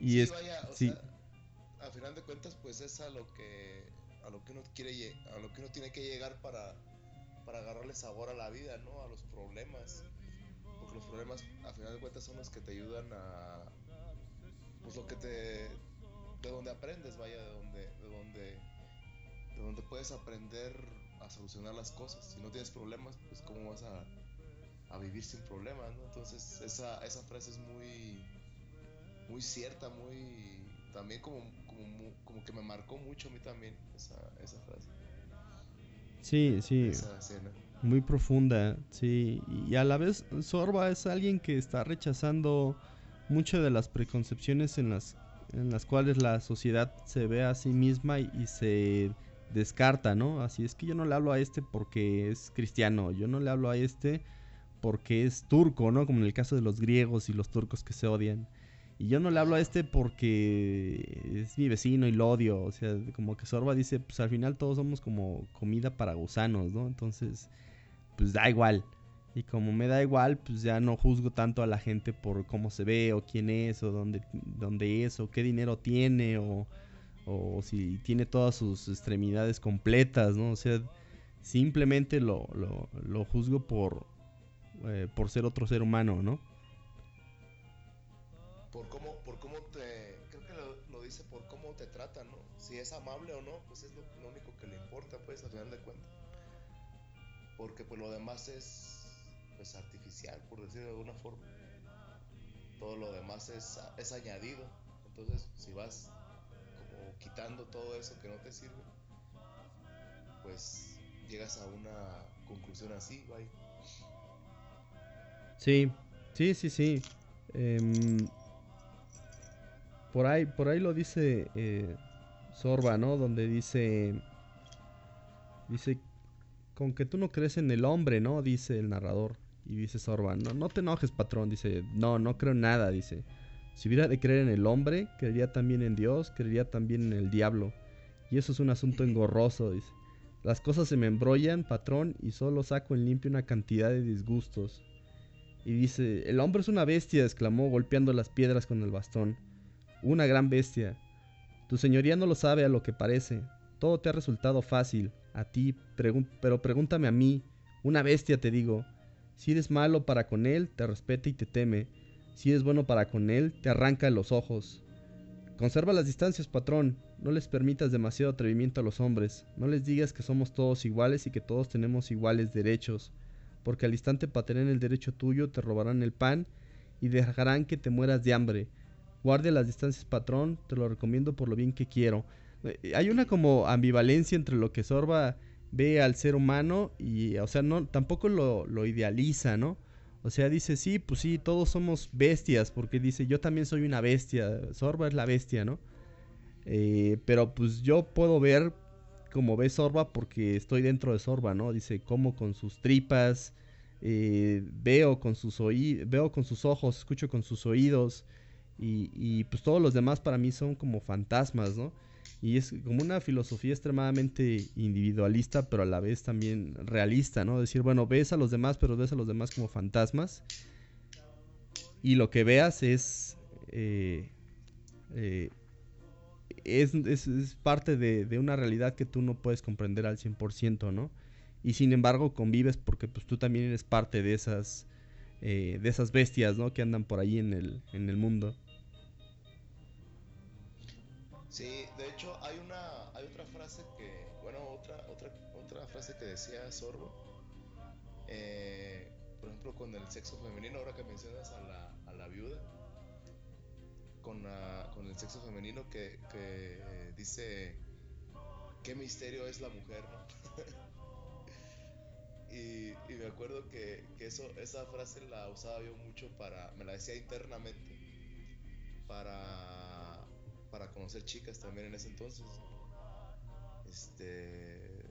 Y es, sí. a final de cuentas, pues es a lo que a lo que uno quiere a lo que uno tiene que llegar para para agarrarle sabor a la vida, ¿no? A los problemas porque los problemas a final de cuentas son los que te ayudan a pues lo que te de donde aprendes vaya de donde de donde de donde puedes aprender a solucionar las cosas si no tienes problemas pues cómo vas a, a vivir sin problemas ¿no? entonces esa, esa frase es muy muy cierta muy también como como, como que me marcó mucho a mí también esa, esa frase sí sí esa escena muy profunda, sí. Y a la vez Sorba es alguien que está rechazando muchas de las preconcepciones en las, en las cuales la sociedad se ve a sí misma y, se descarta, ¿no? Así es que yo no le hablo a este porque es cristiano, yo no le hablo a este porque es turco, ¿no? Como en el caso de los griegos y los turcos que se odian. Y yo no le hablo a este porque es mi vecino y lo odio. O sea, como que Sorba dice, pues al final todos somos como comida para gusanos, ¿no? Entonces, pues da igual. Y como me da igual, pues ya no juzgo tanto a la gente por cómo se ve, o quién es, o dónde, dónde es, o qué dinero tiene, o, o si tiene todas sus extremidades completas, ¿no? O sea, simplemente lo, lo, lo juzgo por, eh, por ser otro ser humano, ¿no? Por cómo, por cómo te, creo que lo, dice por cómo te trata, ¿no? Si es amable o no, pues es lo, único que le importa, pues, al final de cuentas porque pues lo demás es pues artificial, por decirlo de alguna forma. Todo lo demás es, es añadido. Entonces, si vas quitando todo eso que no te sirve, pues llegas a una conclusión así, bye. Sí, sí, sí, sí. Em, por ahí, por ahí lo dice eh, Sorba, ¿no? Donde dice, dice con que tú no crees en el hombre, ¿no? Dice el narrador. Y dice Sorban, no, no te enojes, patrón. Dice, no, no creo en nada. Dice, si hubiera de creer en el hombre, creería también en Dios, creería también en el diablo. Y eso es un asunto engorroso, dice. Las cosas se me embrollan, patrón, y solo saco en limpio una cantidad de disgustos. Y dice, el hombre es una bestia, exclamó, golpeando las piedras con el bastón. Una gran bestia. Tu señoría no lo sabe a lo que parece. Todo te ha resultado fácil a ti, pero pregúntame a mí, una bestia te digo. Si eres malo para con él, te respeta y te teme. Si eres bueno para con él, te arranca los ojos. Conserva las distancias, patrón. No les permitas demasiado atrevimiento a los hombres. No les digas que somos todos iguales y que todos tenemos iguales derechos. Porque al instante tener el derecho tuyo te robarán el pan y dejarán que te mueras de hambre. Guarde las distancias, patrón. Te lo recomiendo por lo bien que quiero. Eh, hay una como ambivalencia entre lo que Sorba ve al ser humano y, o sea, no, tampoco lo, idealiza, ¿no? O sea, dice, sí, pues sí, todos somos bestias, porque dice, yo también soy una bestia, Sorba es la bestia, ¿no? Eh, pero pues yo puedo ver como ve Sorba porque estoy dentro de Sorba, ¿no? Dice, como con sus tripas, eh, veo con sus oídos, veo con sus ojos, escucho con sus oídos, y, y pues todos los demás para mí son como fantasmas, ¿no? Y es como una filosofía extremadamente individualista, pero a la vez también realista, ¿no? Decir, bueno, ves a los demás, pero ves a los demás como fantasmas. Y lo que veas es... Eh, eh, es, parte de, una realidad que tú no puedes comprender al 100%, ¿no? Y sin embargo convives porque pues tú también eres parte de esas, eh, de esas bestias, ¿no? Que andan por ahí en el, en el mundo. Sí, de hecho hay una hay otra frase que, bueno, otra otra otra frase que decía Sorbo, eh, por ejemplo con el sexo femenino, ahora que mencionas a la, a la viuda, con, con el sexo femenino que, que dice, qué misterio es la mujer, (laughs) y, y, me acuerdo que, que, eso, esa frase la usaba yo mucho para, me la decía internamente, para para conocer chicas también en ese entonces. Este,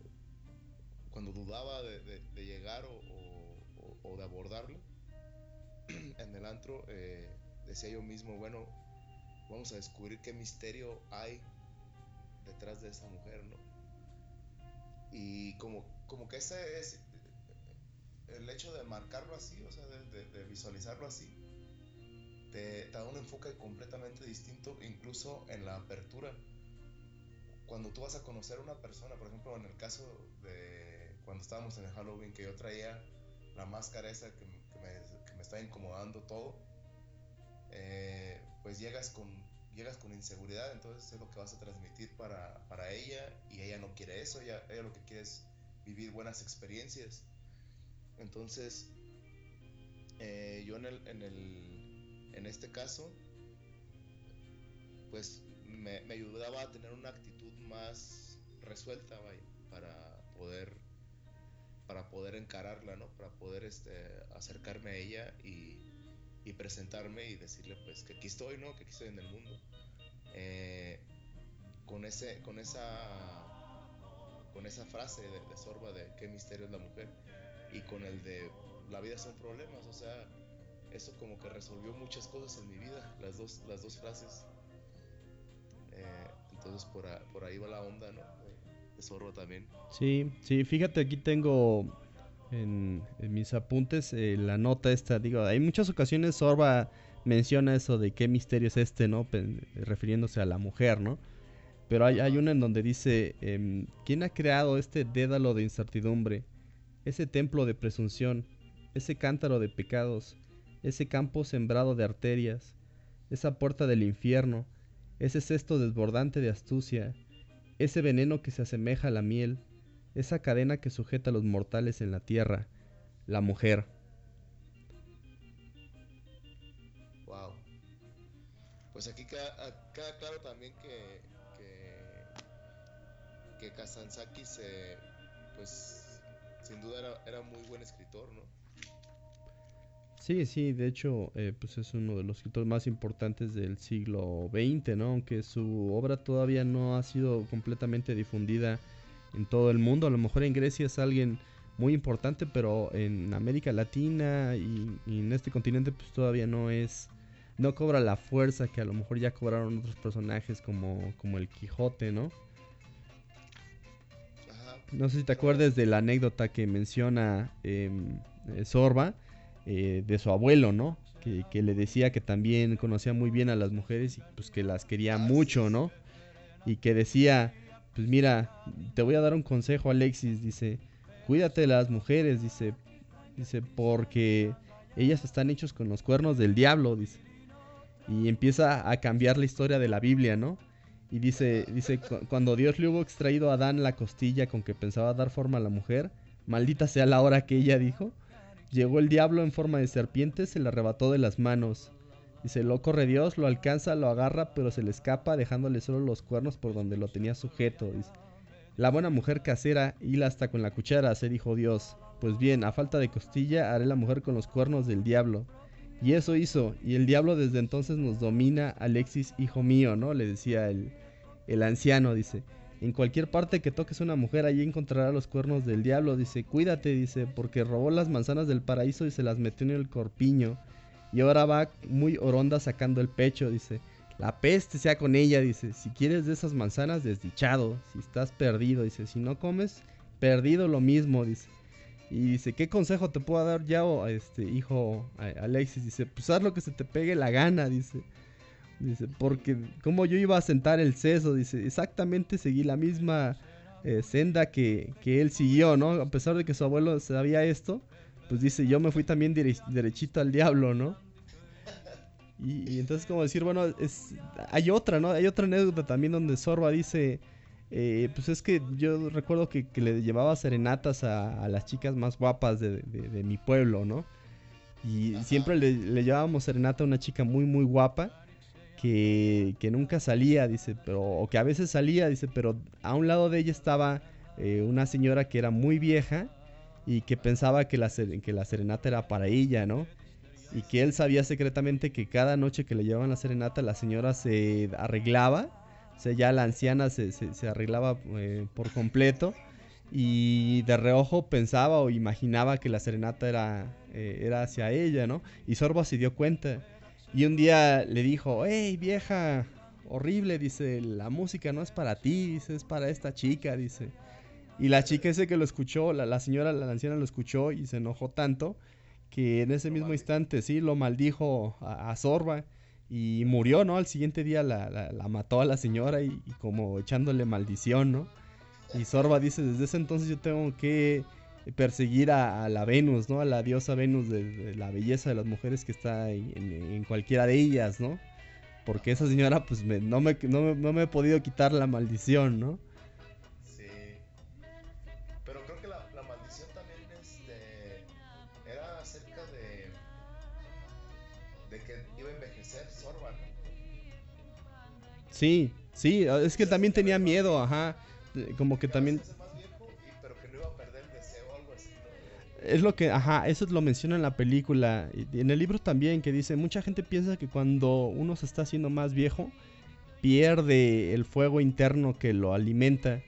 cuando dudaba de, llegar o, de abordarlo, (clears throat) antro, eh, decía yo mismo, bueno, vamos a descubrir qué misterio hay detrás de esa mujer, ¿no? Y como, como que ese es el hecho de marcarlo así, o sea, de, visualizarlo así, te, da un enfoque completamente distinto, incluso en la apertura. Cuando tú vas a conocer a una persona, por ejemplo, en el caso de cuando estábamos en el Halloween, que yo traía la máscara esa que, me, que me está incomodando todo, eh, pues llegas con, llegas con inseguridad, entonces es lo que vas a transmitir para, para ella y ella no quiere eso, ella, ella lo que quiere es vivir buenas experiencias. Entonces, eh, yo en, el, en, el, en este caso, pues me, ayudaba a tener una actitud más resuelta, para poder para poder encararla, ¿no? Para poder este, acercarme a ella y, presentarme y decirle pues que aquí estoy, ¿no? Que aquí estoy en el mundo. Eh, con, ese, con, esa, con esa frase de, Sorba de qué misterio es la mujer y con el de la vida son problemas, o sea, eso como que resolvió muchas cosas en mi vida, las dos, las dos frases. Eh, entonces por, por, ahí va la onda, ¿no? De Sorba también. Sí, sí, fíjate, aquí tengo en, mis apuntes eh, la nota esta, digo, hay muchas ocasiones Sorba menciona eso de qué misterio es este, ¿no? refiriéndose a la mujer, ¿no? Pero hay, hay una en donde dice, em, ¿quién ha creado este dédalo de incertidumbre? Ese templo de presunción, ese cántaro de pecados, ese campo sembrado de arterias, esa puerta del infierno, ese cesto desbordante de astucia, ese veneno que se asemeja a la miel, esa cadena que sujeta a los mortales en la tierra, la mujer. pues aquí queda, claro también que, que, que Kazansaki se, pues, sin duda era, muy buen escritor, ¿no? Sí, sí, de hecho, eh, pues es uno de los escritores más importantes del siglo XX, ¿no? Aunque su obra todavía no ha sido completamente difundida en todo el mundo. A lo mejor en Grecia es alguien muy importante, pero en América Latina y, y en este continente pues todavía no es no cobra la fuerza que a lo mejor ya cobraron otros personajes como, como el Quijote, ¿no? No sé si te acuerdas de la anécdota que menciona em, eh, Sorba eh, de su abuelo, ¿no? Que, le decía que también conocía muy bien a las mujeres y pues que las quería mucho, ¿no? Y que decía, pues mira, te voy a dar un consejo, Alexis, dice, cuídate de las mujeres, dice, dice, porque ellas están hechos con los cuernos del diablo, dice y empieza a cambiar la historia de la Biblia, ¿no? Y dice, dice, cuando Dios le hubo extraído a Adán la costilla con que pensaba dar forma a la mujer, maldita sea la hora que ella dijo, llegó el diablo en forma de serpiente, se le arrebató de las manos. Dice, lo corre Dios, lo alcanza, lo agarra, pero se le escapa, dejándole solo los cuernos por donde lo tenía sujeto. Dice, la buena mujer casera hila hasta con la cuchara, se dijo Dios. Pues bien, a falta de costilla, haré la mujer con los cuernos del diablo. Y eso hizo. Y el diablo desde entonces nos domina, Alexis, hijo mío, ¿no? Le decía el, el anciano, dice. En cualquier parte que toques una mujer, allí encontrará los cuernos del diablo. Dice, cuídate, dice, porque robó las manzanas del paraíso y se las metió en el corpiño. Y ahora va muy oronda sacando el pecho, dice. La peste sea con ella, dice. Si quieres de esas manzanas, desdichado. Si estás perdido, dice. Si no comes, perdido lo mismo, dice. Y dice, ¿qué consejo te puedo dar ya, este hijo Alexis? Dice, pues haz lo que se te pegue la gana, dice. Dice, porque como yo iba a sentar el seso, dice, exactamente seguí la misma eh, senda que, él siguió, ¿no? A pesar de que su abuelo sabía esto, pues dice, yo me fui también derechito al diablo, ¿no? Y, y, entonces como decir, bueno, es, hay otra, ¿no? Hay otra anécdota también donde Sorba dice, eh, pues es que yo recuerdo que, le llevaba serenatas a, las chicas más guapas de, mi pueblo, ¿no? Y siempre le, llevábamos serenata a una chica muy, muy guapa. Que, nunca salía, dice, pero, o que a veces salía, dice, pero a un lado de ella estaba eh, una señora que era muy vieja y que pensaba que la, que la serenata era para ella, ¿no? Y que él sabía secretamente que cada noche que le llevaban la serenata la señora se arreglaba o sea, ya la anciana se, se, arreglaba eh, por completo y de reojo pensaba o imaginaba que la serenata era, eh, era hacia ella, ¿no? Y Sorba se dio cuenta. Y un día le dijo, hey vieja, horrible, dice, la música no es para ti, dice, es para esta chica, dice. Y la chica ese que lo escuchó, la, señora, la anciana lo escuchó y se enojó tanto que en ese mismo instante, sí, lo maldijo a, Sorba y murió, ¿no? Al siguiente día la, la, mató a la señora y, como echándole maldición, ¿no? Y Sorba dice, desde ese entonces yo tengo que perseguir a, la Venus, ¿no? A la diosa Venus de, la belleza de las mujeres que está en, cualquiera de ellas, ¿no? Porque esa señora pues no, me, no, no me he podido quitar la maldición, ¿no? Sí, sí, es que también tenía miedo, ajá. Como que también... Es lo que, ajá, eso lo menciona en la película. Y en el libro también, que dice, mucha gente piensa que cuando uno se está haciendo más viejo, pierde el fuego interno que lo alimenta.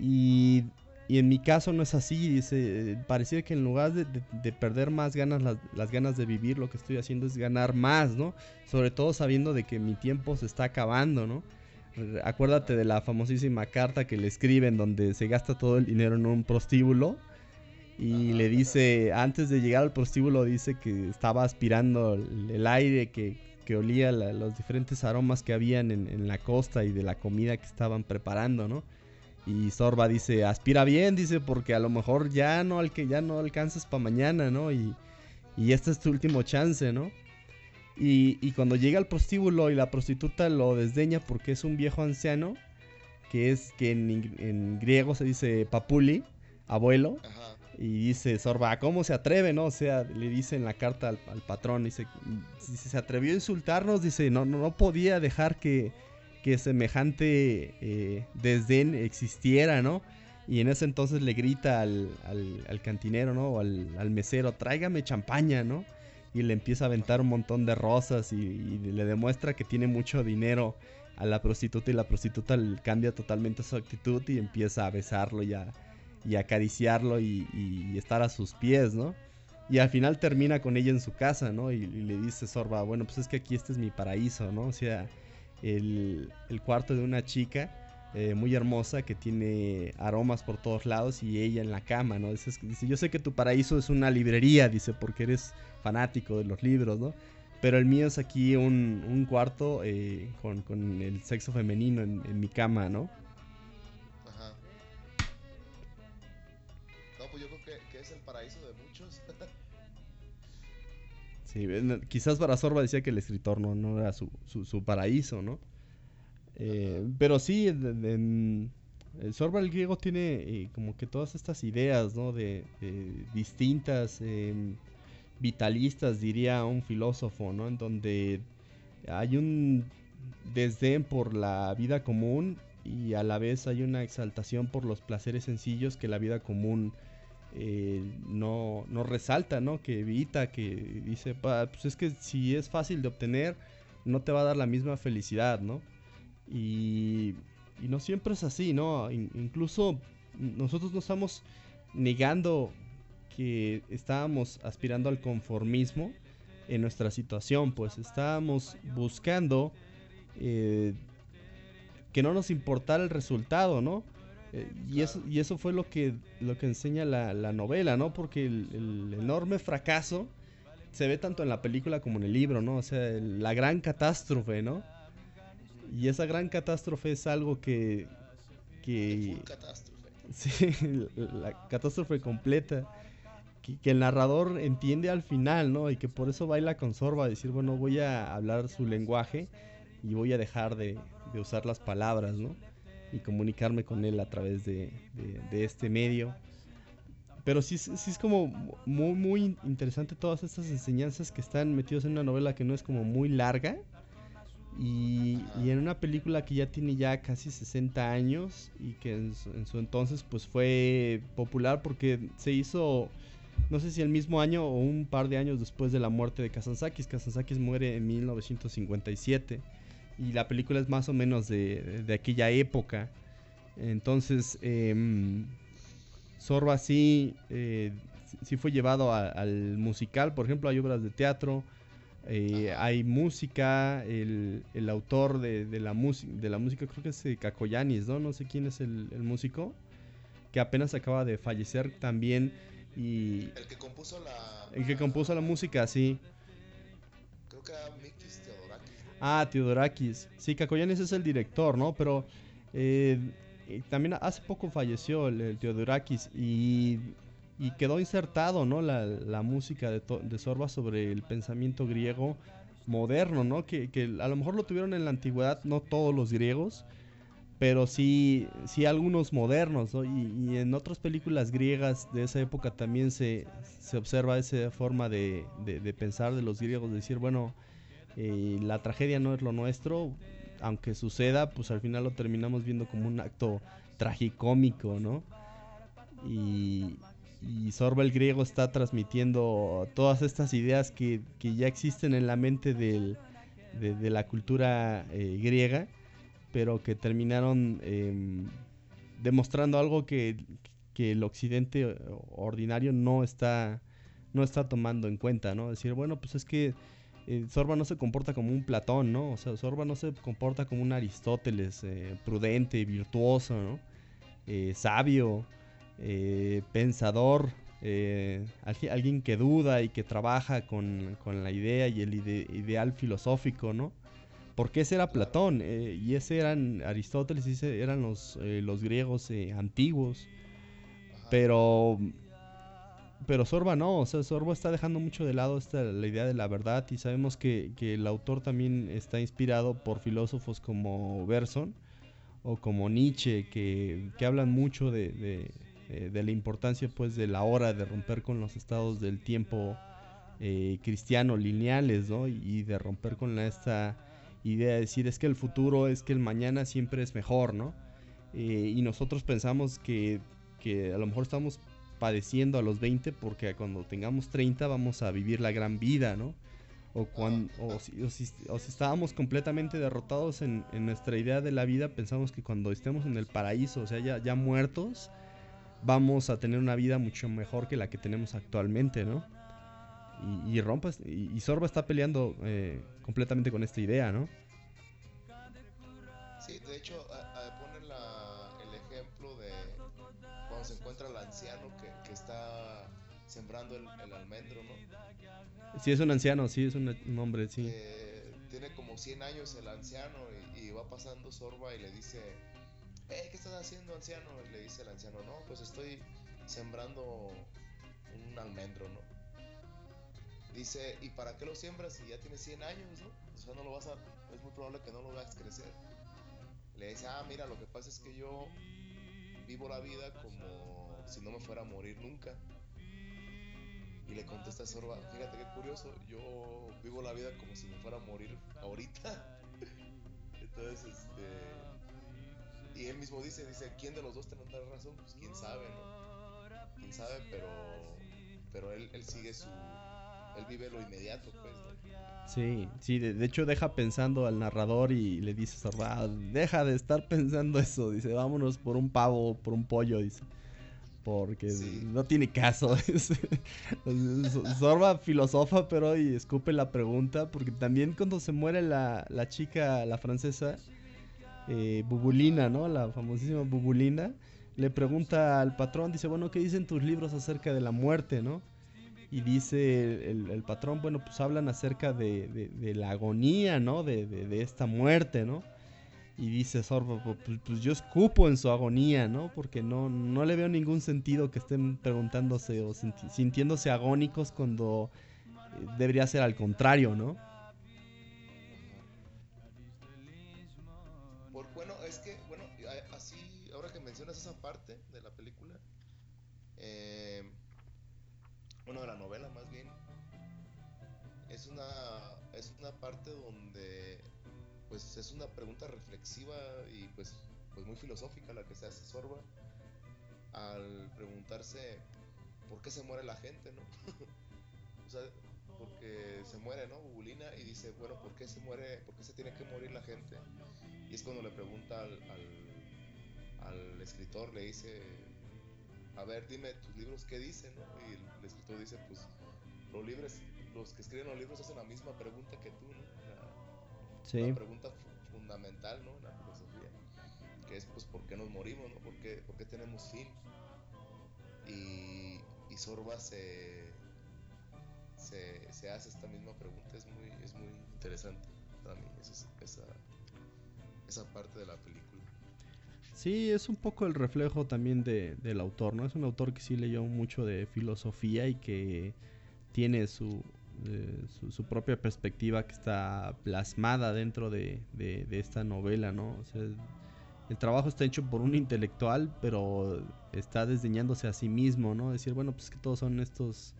Y, en mi caso no es así, dice, parecía que en lugar de, perder más ganas, las, las, ganas de vivir, lo que estoy haciendo es ganar más, ¿no? Sobre todo sabiendo de que mi tiempo se está acabando, ¿no? Acuérdate de la famosísima carta que le escriben donde se gasta todo el dinero en un prostíbulo y le dice, antes de llegar al prostíbulo, dice que estaba aspirando el, aire, que, olía los diferentes aromas que habían en, la costa y de la comida que estaban preparando, ¿no? Y Sorba dice, aspira bien, dice, porque a lo mejor ya no, al que ya no alcanzas para mañana, ¿no? Y, y este es tu último chance, ¿no? Y, cuando llega al prostíbulo y la prostituta lo desdeña porque es un viejo anciano, que es que en, griego se dice papuli, abuelo, y dice Sorba, ¿cómo se atreve? no O sea, le dice en la carta al, patrón, dice, se atrevió a insultarnos, dice, no, no, podía dejar que, que semejante eh, desdén existiera, ¿no? Y en ese entonces le grita al, al, cantinero, ¿no? O al, mesero, tráigame champaña, ¿no? y le empieza a aventar un montón de rosas y, le demuestra que tiene mucho dinero a la prostituta y la prostituta cambia totalmente su actitud y empieza a besarlo y a, y acariciarlo y, estar a sus pies, ¿no? Y al final termina con ella en su casa, ¿no? Y, le dice Sorba, bueno, pues es que aquí este es mi paraíso, ¿no? O sea, el, cuarto de una chica eh, muy hermosa que tiene aromas por todos lados y ella en la cama, ¿no? Dice, yo sé que tu paraíso es una librería, dice, porque eres fanático de los libros, ¿no? Pero el mío es aquí un, cuarto eh, con, el sexo femenino en, mi cama, ¿no? Es el paraíso de muchos. (laughs) sí, quizás para Sorba decía que el escritor no, no era su, su paraíso, ¿no? Eh, pero sí, el Sorba el griego tiene eh, como que todas estas ideas, ¿no? De, distintas, em, vitalistas, diría un filósofo, ¿no? En donde hay un desdén por la vida común y a la vez hay una exaltación por los placeres sencillos que la vida común eh, no, no, resalta, ¿no? Que evita, que dice, pues es que si es fácil de obtener, no te va a dar la misma felicidad, ¿no? Y, no siempre es así, ¿no? incluso nosotros no estamos negando que estábamos aspirando al conformismo en nuestra situación, pues estábamos buscando eh, que no nos importara el resultado, ¿no? Eh, y, eso, y eso fue lo que, lo que enseña la, novela, ¿no? Porque el, enorme fracaso se ve tanto en la película como en el libro, ¿no? O sea, la gran catástrofe, ¿no? Y esa gran catástrofe es algo que... que catástrofe. (laughs) Sí, la catástrofe completa. Que, el narrador entiende al final, ¿no? Y que por eso baila con Sorba, a decir, bueno, voy a hablar su lenguaje y voy a dejar de, usar las palabras, ¿no? Y comunicarme con él a través de, este medio. Pero sí, sí, es como muy, muy interesante todas estas enseñanzas que están metidas en una novela que no es como muy larga y, en una película que ya tiene ya casi 60 años y que en su, entonces pues fue popular porque se hizo, no sé si el mismo año o un par de años después de la muerte de Kazantzakis. Kazantzakis muere en 1957 y la película es más o menos de, aquella época. Entonces, em, Sorba sí, eh, sí fue llevado al musical, por ejemplo, hay obras de teatro, eh, hay música, el, el autor de, de, la de la música creo que es Cacoyanis, ¿no? No sé quién es el, el, músico, que apenas acaba de fallecer también y... El que compuso la... El que compuso la música, sí. Creo que era. Ah, Teodorakis. Sí, Cacoyanis es el director, ¿no? Pero eh, también hace poco falleció el, el Teodorakis y y quedó insertado, ¿no? La, música de, de, Sorba sobre el pensamiento griego moderno, ¿no? Que, a lo mejor lo tuvieron en la antigüedad, no todos los griegos, pero sí, sí algunos modernos, ¿no? Y, y en otras películas griegas de esa época también se, se observa esa forma de, de, de, pensar de los griegos, decir, bueno, eh, la tragedia no es lo nuestro, aunque suceda, pues al final lo terminamos viendo como un acto tragicómico, ¿no? Y, y Sorba el griego está transmitiendo todas estas ideas que, que ya existen en la mente del, de, la cultura eh, griega, pero que terminaron eh, demostrando algo que, que, el occidente ordinario no está, no está tomando en cuenta, ¿no? Decir, bueno, pues es que eh, Sorba no se comporta como un Platón, ¿no? O sea, Sorba no se comporta como un Aristóteles eh, prudente, virtuoso, ¿no? Eh, sabio, eh, pensador, eh, alguien que duda y que trabaja con, con la idea y el ide ideal filosófico, ¿no? Porque ese era Platón eh, y ese eran Aristóteles y ese eran los, eh, los griegos eh, antiguos. Pero pero Sorba no, o sea, Sorba está dejando mucho de lado esta, la idea de la verdad y sabemos que, que el autor también está inspirado por filósofos como Berson o como Nietzsche que, que hablan mucho de, eh, de la importancia pues de la hora de romper con los estados del tiempo eh, cristiano lineales, ¿no? Y de romper con esta idea de decir es que el futuro, es que el mañana siempre es mejor, ¿no? Eh, y nosotros pensamos que, que a lo mejor estamos padeciendo a los 20 porque cuando tengamos 30 vamos a vivir la gran vida, ¿no? O, cuando, o, si, o, si, o si, estábamos completamente derrotados en, en, nuestra idea de la vida, pensamos que cuando estemos en el paraíso, o sea, ya, ya muertos, vamos a tener una vida mucho mejor que la que tenemos actualmente, ¿no? Y, y Rompas, y, y, Sorba está peleando eh, completamente con esta idea, ¿no? Sí, de hecho, a, a poner la, el ejemplo de cuando se encuentra el anciano está sembrando el, el, almendro, ¿no? Sí, es un anciano, sí, es un, un hombre, sí. Eh, tiene como 100 años el anciano y, y va pasando Sorba y le dice hey, ¿qué estás haciendo, anciano? Y le dice el anciano, no, pues estoy sembrando un almendro, ¿no? Dice, ¿y para qué lo siembras si ya tienes 100 años, no? O sea, no lo vas a, es muy probable que no lo veas crecer. Le dice, ah, mira, lo que pasa es que yo vivo la vida como si no me fuera a morir nunca. Y le contesta Sorba, fíjate qué curioso, yo vivo la vida como si me fuera a morir ahorita. (laughs) Entonces, este y él mismo dice, dice, ¿quién de los dos tendrá razón? Pues quién sabe, ¿no? Quién sabe, pero pero él, él sigue su él vive lo inmediato, pues. Sí, sí, de, de, hecho deja pensando al narrador y le dice Sorba, deja de estar pensando eso, dice, vámonos por un pavo, por un pollo, dice. Porque sí. no tiene caso. (laughs) Sorba filosofa, pero y escupe la pregunta, porque también cuando se muere la, la chica, la francesa, eh, Bubulina, ¿no? La famosísima Bubulina, le pregunta al patrón, dice, bueno, ¿qué dicen tus libros acerca de la muerte, no? Y dice el, el patrón, bueno, pues hablan acerca de, de, de la agonía, ¿no? De, de, esta muerte, ¿no? Y dice Sorbo, pues, pues, yo escupo en su agonía, ¿no? Porque no, no le veo ningún sentido que estén preguntándose o sintiéndose agónicos cuando eh, debería ser al contrario, ¿no? esa parte de la película, eh, bueno, de la novela más bien, es una, es una parte donde pues es una pregunta reflexiva y pues, pues muy filosófica la que se hace Sorba al preguntarse por qué se muere la gente, ¿no? (laughs) o sea, porque se muere, ¿no? Bubulina y dice, bueno, ¿por qué se muere, por qué se tiene que morir la gente? Y es cuando le pregunta al, al al escritor le dice a ver, dime tus libros qué dicen. Y el, escritor dice, pues los libros, los que escriben los libros hacen la misma pregunta que tú, ¿no? Sí. pregunta fundamental, ¿no? En la filosofía, que es, pues, ¿por qué nos morimos, ¿no? ¿Por qué, por qué tenemos fin? Y, y Sorba se, se, se, hace esta misma pregunta, es muy, es muy interesante para mí esa, esa, esa parte de la película. Sí, es un poco el reflejo también de, del autor, ¿no? Es un autor que sí leyó mucho de filosofía y que tiene su, eh, su, propia perspectiva que está plasmada dentro de, de, esta novela, ¿no? O sea, el trabajo está hecho por un intelectual, pero está desdeñándose a sí mismo, ¿no? Decir, bueno, pues que todos son estos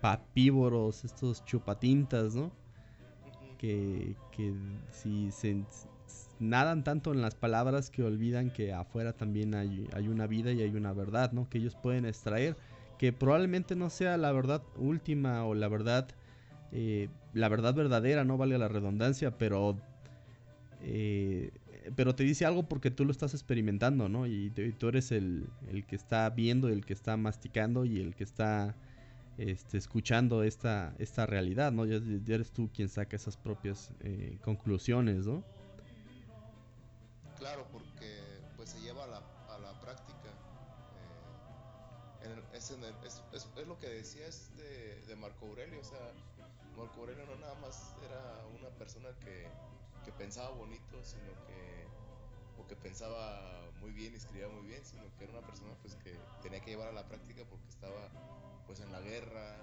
papívoros, estos chupatintas, ¿no? Que, que si se, nadan tanto en las palabras que olvidan que afuera también hay, hay, una vida y hay una verdad, ¿no? Que ellos pueden extraer, que probablemente no sea la verdad última o la verdad, eh, la verdad verdadera, no vale la redundancia, pero, eh, pero te dice algo porque tú lo estás experimentando, ¿no? Y, tú eres el, el, que está viendo, el que está masticando y el que está este, escuchando esta, esta realidad, ¿no? Ya, eres tú quien saca esas propias eh, conclusiones, ¿no? Claro, porque pues se lleva a la, a la práctica. Eh, es, es, es, lo que decía este de Marco Aurelio, o sea, Marco Aurelio no nada más era una persona que, que pensaba bonito, sino que o que pensaba muy bien y escribía muy bien, sino que era una persona pues que tenía que llevar a la práctica porque estaba pues en la guerra,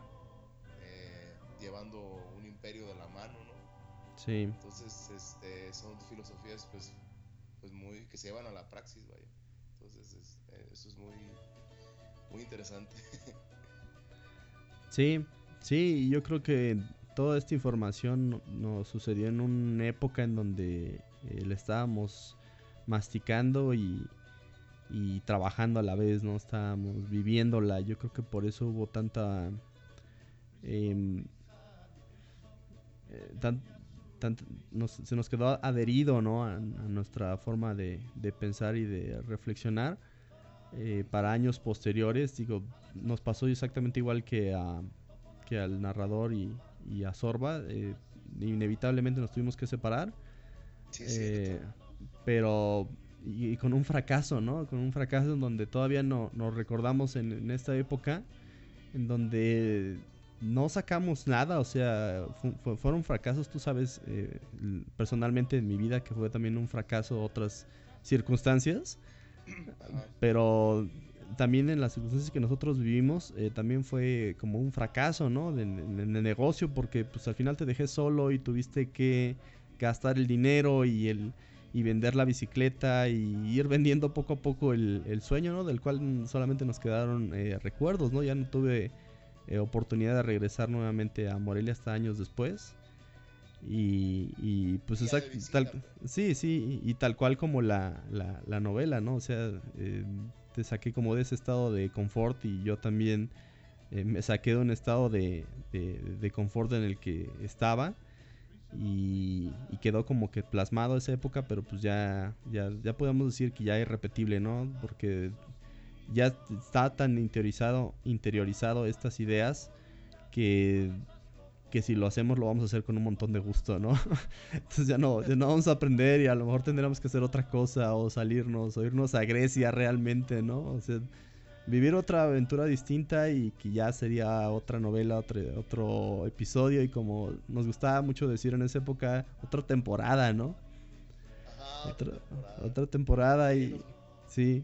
eh, llevando un imperio de la mano, ¿no? Sí. Entonces, este, son filosofías pues pues muy que se llevan a la praxis, vaya. Entonces, eh, eso es muy, muy interesante. (laughs) sí, sí, yo creo que toda esta información nos sucedió en una época en donde eh, estábamos masticando y, trabajando a la vez, ¿no? Estábamos viviéndola. Yo creo que por eso hubo tanta... Em, eh, se nos quedó adherido ¿no? a, nuestra forma de, pensar y de reflexionar eh, para años posteriores. Digo, nos pasó exactamente igual que, que al narrador y, a Sorba. Eh, inevitablemente nos tuvimos que separar. Eh, pero y, con un fracaso, ¿no? Con un fracaso en donde todavía no nos recordamos en, en esta época, en donde no sacamos nada, o sea, fueron fracasos, tú sabes, eh, personalmente en mi vida que fue también un fracaso otras circunstancias, pero también en las circunstancias que nosotros vivimos eh, también fue como un fracaso, ¿no? En, el negocio porque pues al final te dejé solo y tuviste que gastar el dinero y el y vender la bicicleta y ir vendiendo poco a poco el, sueño, ¿no? Del cual solamente nos quedaron eh, recuerdos, ¿no? Ya no tuve eh, oportunidad de regresar nuevamente a Morelia hasta años después. Y, pues exacto, tal, sí, sí, y, tal cual como la, la, novela, ¿no? O sea, eh, te saqué como de ese estado de confort y yo también eh, me saqué de un estado de, de, confort en el que estaba y, quedó como que plasmado esa época, pero pues ya, ya, ya podemos decir que ya es repetible, ¿no? Porque ya está tan interiorizado, interiorizado estas ideas que, que si lo hacemos lo vamos a hacer con un montón de gusto, ¿no? (laughs) Entonces ya no, ya no vamos a aprender y a lo mejor tendremos que hacer otra cosa o salirnos o irnos a Grecia realmente, ¿no? O sea, vivir otra aventura distinta y que ya sería otra novela, otro, otro episodio y como nos gustaba mucho decir en esa época, otra temporada, ¿no? otra, otra temporada y sí.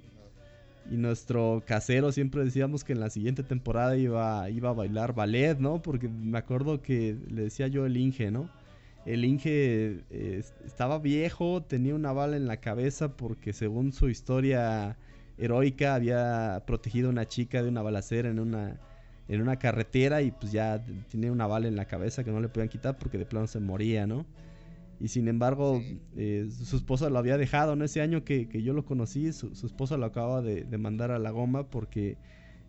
Y nuestro casero siempre decíamos que en la siguiente temporada iba, iba a bailar ballet, ¿no? Porque me acuerdo que le decía yo el Inge, ¿no? El Inge eh, estaba viejo, tenía una bala en la cabeza porque según su historia heroica había protegido a una chica de una balacera en una, en una carretera y pues ya tenía una bala en la cabeza que no le podían quitar porque de plano se moría, ¿no? Y sin embargo, eh, su esposa lo había dejado, ¿no? Ese año que, yo lo conocí, su, esposa lo acaba de, mandar a la goma porque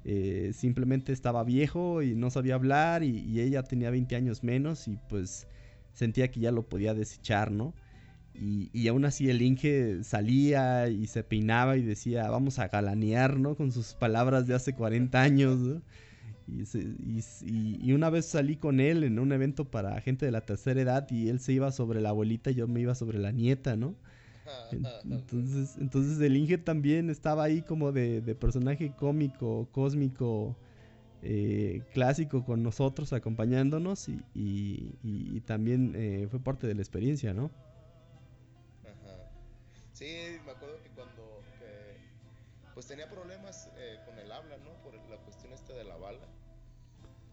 eh, simplemente estaba viejo y no sabía hablar y, ella tenía 20 años menos y pues sentía que ya lo podía desechar, ¿no? Y, y aún así el Inge salía y se peinaba y decía, vamos a galanear, ¿no? Con sus palabras de hace 40 años, ¿no? Y, se- y s- y- y una vez salí con él en un evento para gente de la tercera edad y él se iba sobre la abuelita y yo me iba sobre la nieta, ¿no? (laughs) En- Entonces, entonces el Inge también estaba ahí como de, de personaje cómico, cósmico, eh, clásico con nosotros, acompañándonos y, y- y- y también eh, fue parte de la experiencia, ¿no? Ajá. Sí, me acuerdo que cuando que, pues tenía problemas eh, con el habla, ¿no? Por la cuestión esta de la bala.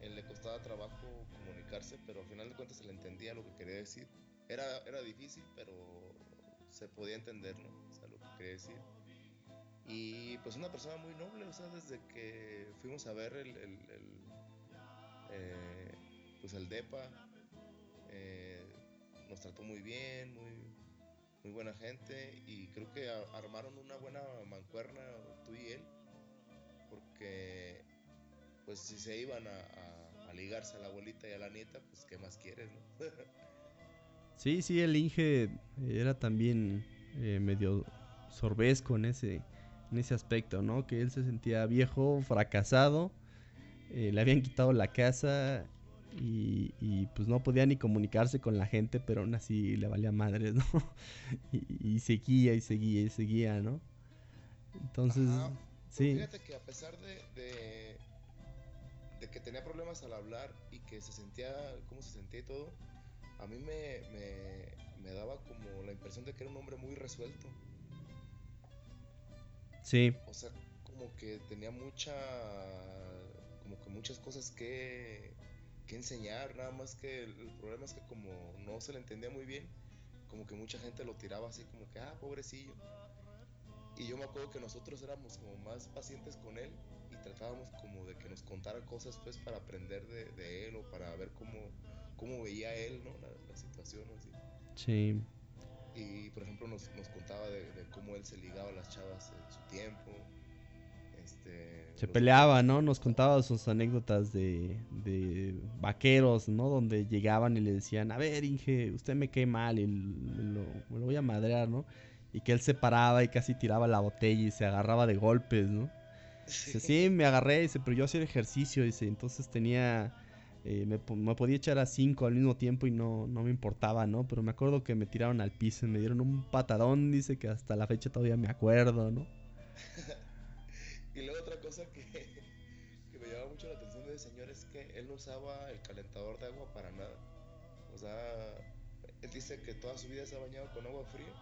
Él le costaba trabajo comunicarse, pero al final de cuentas se le entendía lo que quería decir. Era, era difícil, pero se podía entender, lo que quería decir. Y pues una persona muy noble, o sea, desde que fuimos a ver el, el, el, eh, pues el DEPA, eh, nos trató muy bien, muy, muy buena gente y creo que armaron una buena mancuerna tú y él porque pues si se iban a, a- a ligarse a la abuelita y a la nieta pues qué más quieres ¿no? (laughs) Sí, sí, el Inge era también eh, medio sorbesco en ese, en ese aspecto, ¿no? Que él se sentía viejo, fracasado, eh, le habían quitado la casa y, y, pues no podía ni comunicarse con la gente, pero aún así le valía madres, ¿no? (laughs) y, y seguía y seguía y seguía, ¿no? Entonces, Ajá. sí, fíjate que a pesar de, de de que tenía problemas al hablar y que se sentía cómo se sentía y todo a mí me, me, me daba como la impresión de que era un hombre muy resuelto sí, o sea, como que tenía mucha, como que muchas cosas que, que enseñar, nada más que el, el problema es que como no se le entendía muy bien, como que mucha gente lo tiraba así como que, ah, pobrecillo. Y yo me acuerdo que nosotros éramos como más pacientes con él tratábamos como de que nos contara cosas pues para aprender de, de él o para ver cómo, cómo veía él, ¿no? La, la situación así. sí. Y por ejemplo nos, nos contaba de, de cómo él se ligaba a las chavas en su tiempo. Este, Se peleaba, ¿no? Nos contaba sus anécdotas de, de vaqueros, ¿no? Donde llegaban y le decían, a ver, Inge, usted me cae mal y lo, lo voy a madrear, ¿no? Y que él se paraba y casi tiraba la botella y se agarraba de golpes, ¿no? Dice, sí, me agarré, dice, pero yo hacía ejercicio, dice, entonces tenía, eh, me, me podía echar a cinco al mismo tiempo y no, no me importaba, ¿no? Pero me acuerdo que me tiraron al piso y me dieron un patadón, dice, que hasta la fecha todavía me acuerdo, ¿no? (laughs) Y luego otra cosa que, (laughs) que me llamaba mucho la atención de ese señor es que él no usaba el calentador de agua para nada. O sea, él dice que toda su vida se ha bañado con agua fría.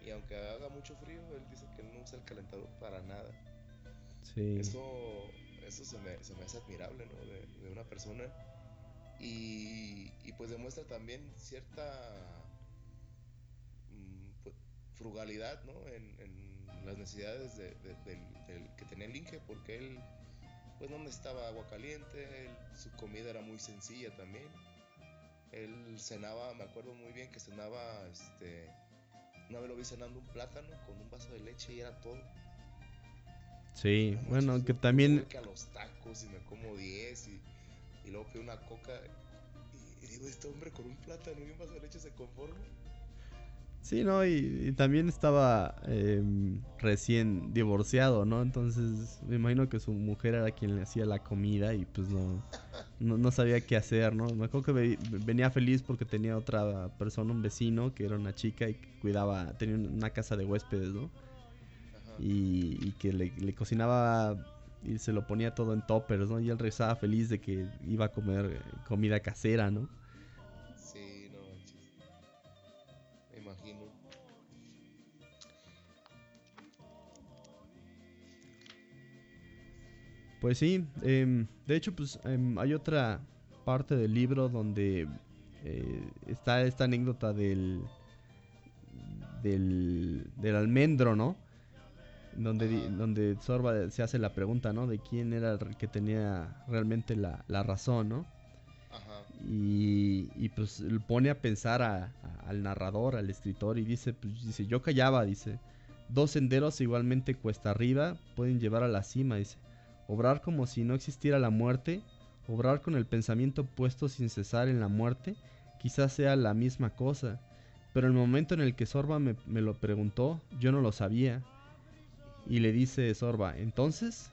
Y aunque haga mucho frío, él dice que no usa el calentador para nada. Eso, eso se, me, se me hace admirable, ¿no? De, de una persona. Y, y pues demuestra también cierta mm, pues, frugalidad, ¿no? En, en las necesidades de- de- del, que tenía el Inge, porque él pues no necesitaba agua caliente, su comida era muy sencilla también. Él cenaba, me acuerdo muy bien que cenaba, este, una vez lo vi cenando un plátano con un vaso de leche y era todo. Sí, No bueno, que también... que a los tacos y me como 10 y, y luego pido una coca y, y digo, este hombre con un plátano y un vaso de leche se conforma. Sí, ¿no? Y, y también estaba em, recién divorciado, ¿no? Entonces me imagino que su mujer era quien le hacía la comida y pues no, no, no sabía qué hacer, ¿no? Me acuerdo que ve- venía feliz porque tenía otra persona, un vecino, que era una chica y que cuidaba, tenía una casa de huéspedes, ¿no? Y, y que le, le cocinaba y se lo ponía todo en toppers, ¿no? Y él rezaba feliz de que iba a comer eh, comida casera, ¿no? Sí, no manches. Me imagino. Pues sí, em, de hecho, pues em, hay otra parte del libro donde eh, está esta anécdota del, del, del almendro, ¿no? Donde, donde Sorba se hace la pregunta, ¿no? De quién era el que tenía realmente la, la razón, ¿no? Ajá. Y, y, pues pone a pensar a- a- al narrador, al escritor, y dice, pues dice, yo callaba, dice, dos senderos igualmente cuesta arriba pueden llevar a la cima, dice, obrar como si no existiera la muerte, obrar con el pensamiento puesto sin cesar en la muerte, quizás sea la misma cosa, Pero el momento en el que Sorba me, me lo preguntó, yo no lo sabía. Y le dice Sorba, entonces,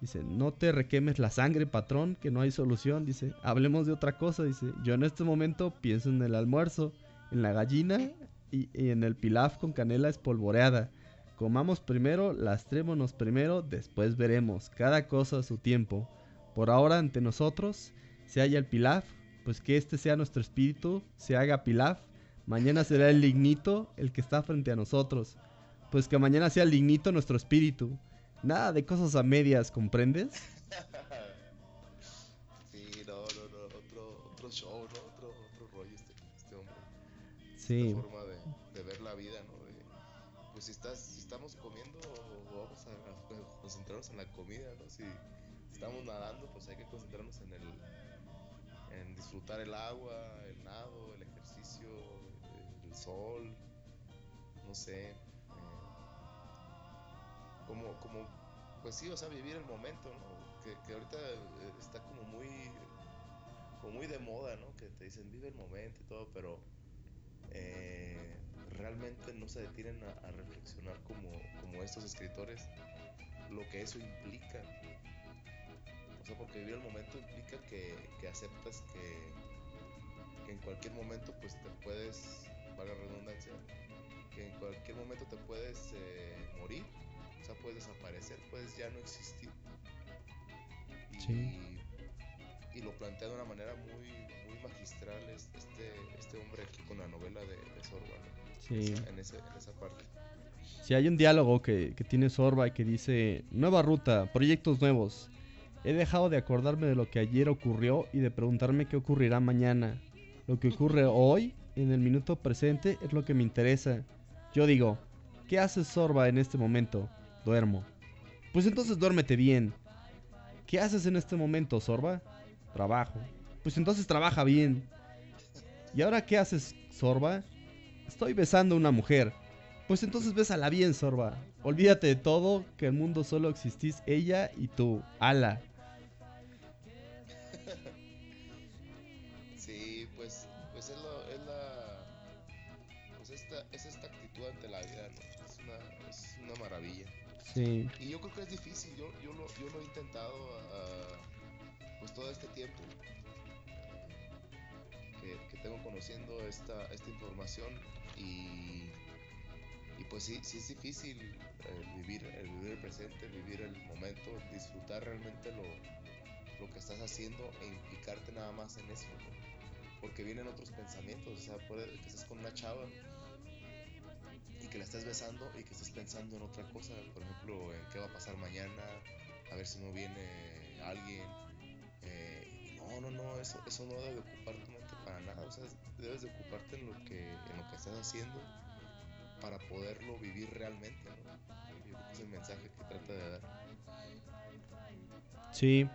dice, no te requemes la sangre, patrón, que no hay solución. Dice, hablemos de otra cosa. Dice, yo en este momento pienso en el almuerzo, en la gallina y, en el pilaf con canela espolvoreada. Comamos primero, lastrémonos primero, después veremos. Cada cosa a su tiempo. Por ahora ante nosotros se halla el pilaf, pues que este sea nuestro espíritu, se haga pilaf. Mañana será el lignito el que está frente a nosotros, pues que mañana sea lignito nuestro espíritu. Nada de cosas a medias, ¿comprendes? (laughs) Sí, no, no, no, otro, otro show, ¿no? Otro, otro rollo este, este hombre. Sí, Esta forma de, de ver la vida, ¿no? De, pues si, estás, si estamos comiendo, vamos a, a concentrarnos en la comida, ¿no? Si estamos nadando, pues hay que concentrarnos en el en disfrutar el agua, el nado, el ejercicio, el, el sol, no sé. Como, como, pues sí, o sea, vivir el momento, ¿no? Que, que ahorita eh, está como muy, como muy de moda, ¿no? Que te dicen vive el momento y todo, pero eh, realmente no se detienen a, reflexionar como, como estos escritores lo que eso implica. O sea, porque vivir el momento implica que, que aceptas que, que en cualquier momento pues te puedes, valga redundancia, que en cualquier momento te puedes eh, morir, o sea, puedes desaparecer, puedes ya no existir. Y, Sí. y lo plantea de una manera muy, muy magistral es- este, este hombre aquí con la novela de, de Sorba, ¿no? sí. En, ese- en esa parte. Si hay un diálogo que, que tiene Sorba y que dice, nueva ruta, proyectos nuevos. He dejado de acordarme de lo que ayer ocurrió y de preguntarme qué ocurrirá mañana. Lo que ocurre (laughs) hoy, en el minuto presente, es lo que me interesa. Yo digo, ¿qué haces Sorba en este momento? Duermo. Pues entonces duérmete bien. ¿Qué haces en este momento, Sorba? Trabajo. Pues entonces trabaja bien. ¿Y ahora qué haces, Sorba? Estoy besando a una mujer. Pues entonces bésala bien, Sorba. Olvídate de todo, que el mundo solo existís ella y tú. Ala. (laughs) Sí, pues, pues es, la, pues esta, es esta actitud ante la vida, ¿no? Es una, es una maravilla. Sí, Y yo creo que es difícil, yo, yo, lo, yo lo he intentado ah, pues todo este tiempo. Que, que tengo conociendo esta, esta información y, y pues sí, sí es difícil eh, vivir, el vivir el presente, vivir el momento, disfrutar realmente lo, lo que estás haciendo e implicarte nada más en eso, porque vienen otros pensamientos, o sea, puede que estés con una chava y que la estés besando y que estés pensando en otra cosa, por ejemplo, en qué va a pasar mañana, a ver si no viene alguien. eh, no, no, no, eso, eso no debe de ocupar tu mente para nada, o sea, debes de ocuparte en lo que, en lo que estás haciendo para poderlo vivir realmente, ¿no? Es el mensaje que trata de dar. sí.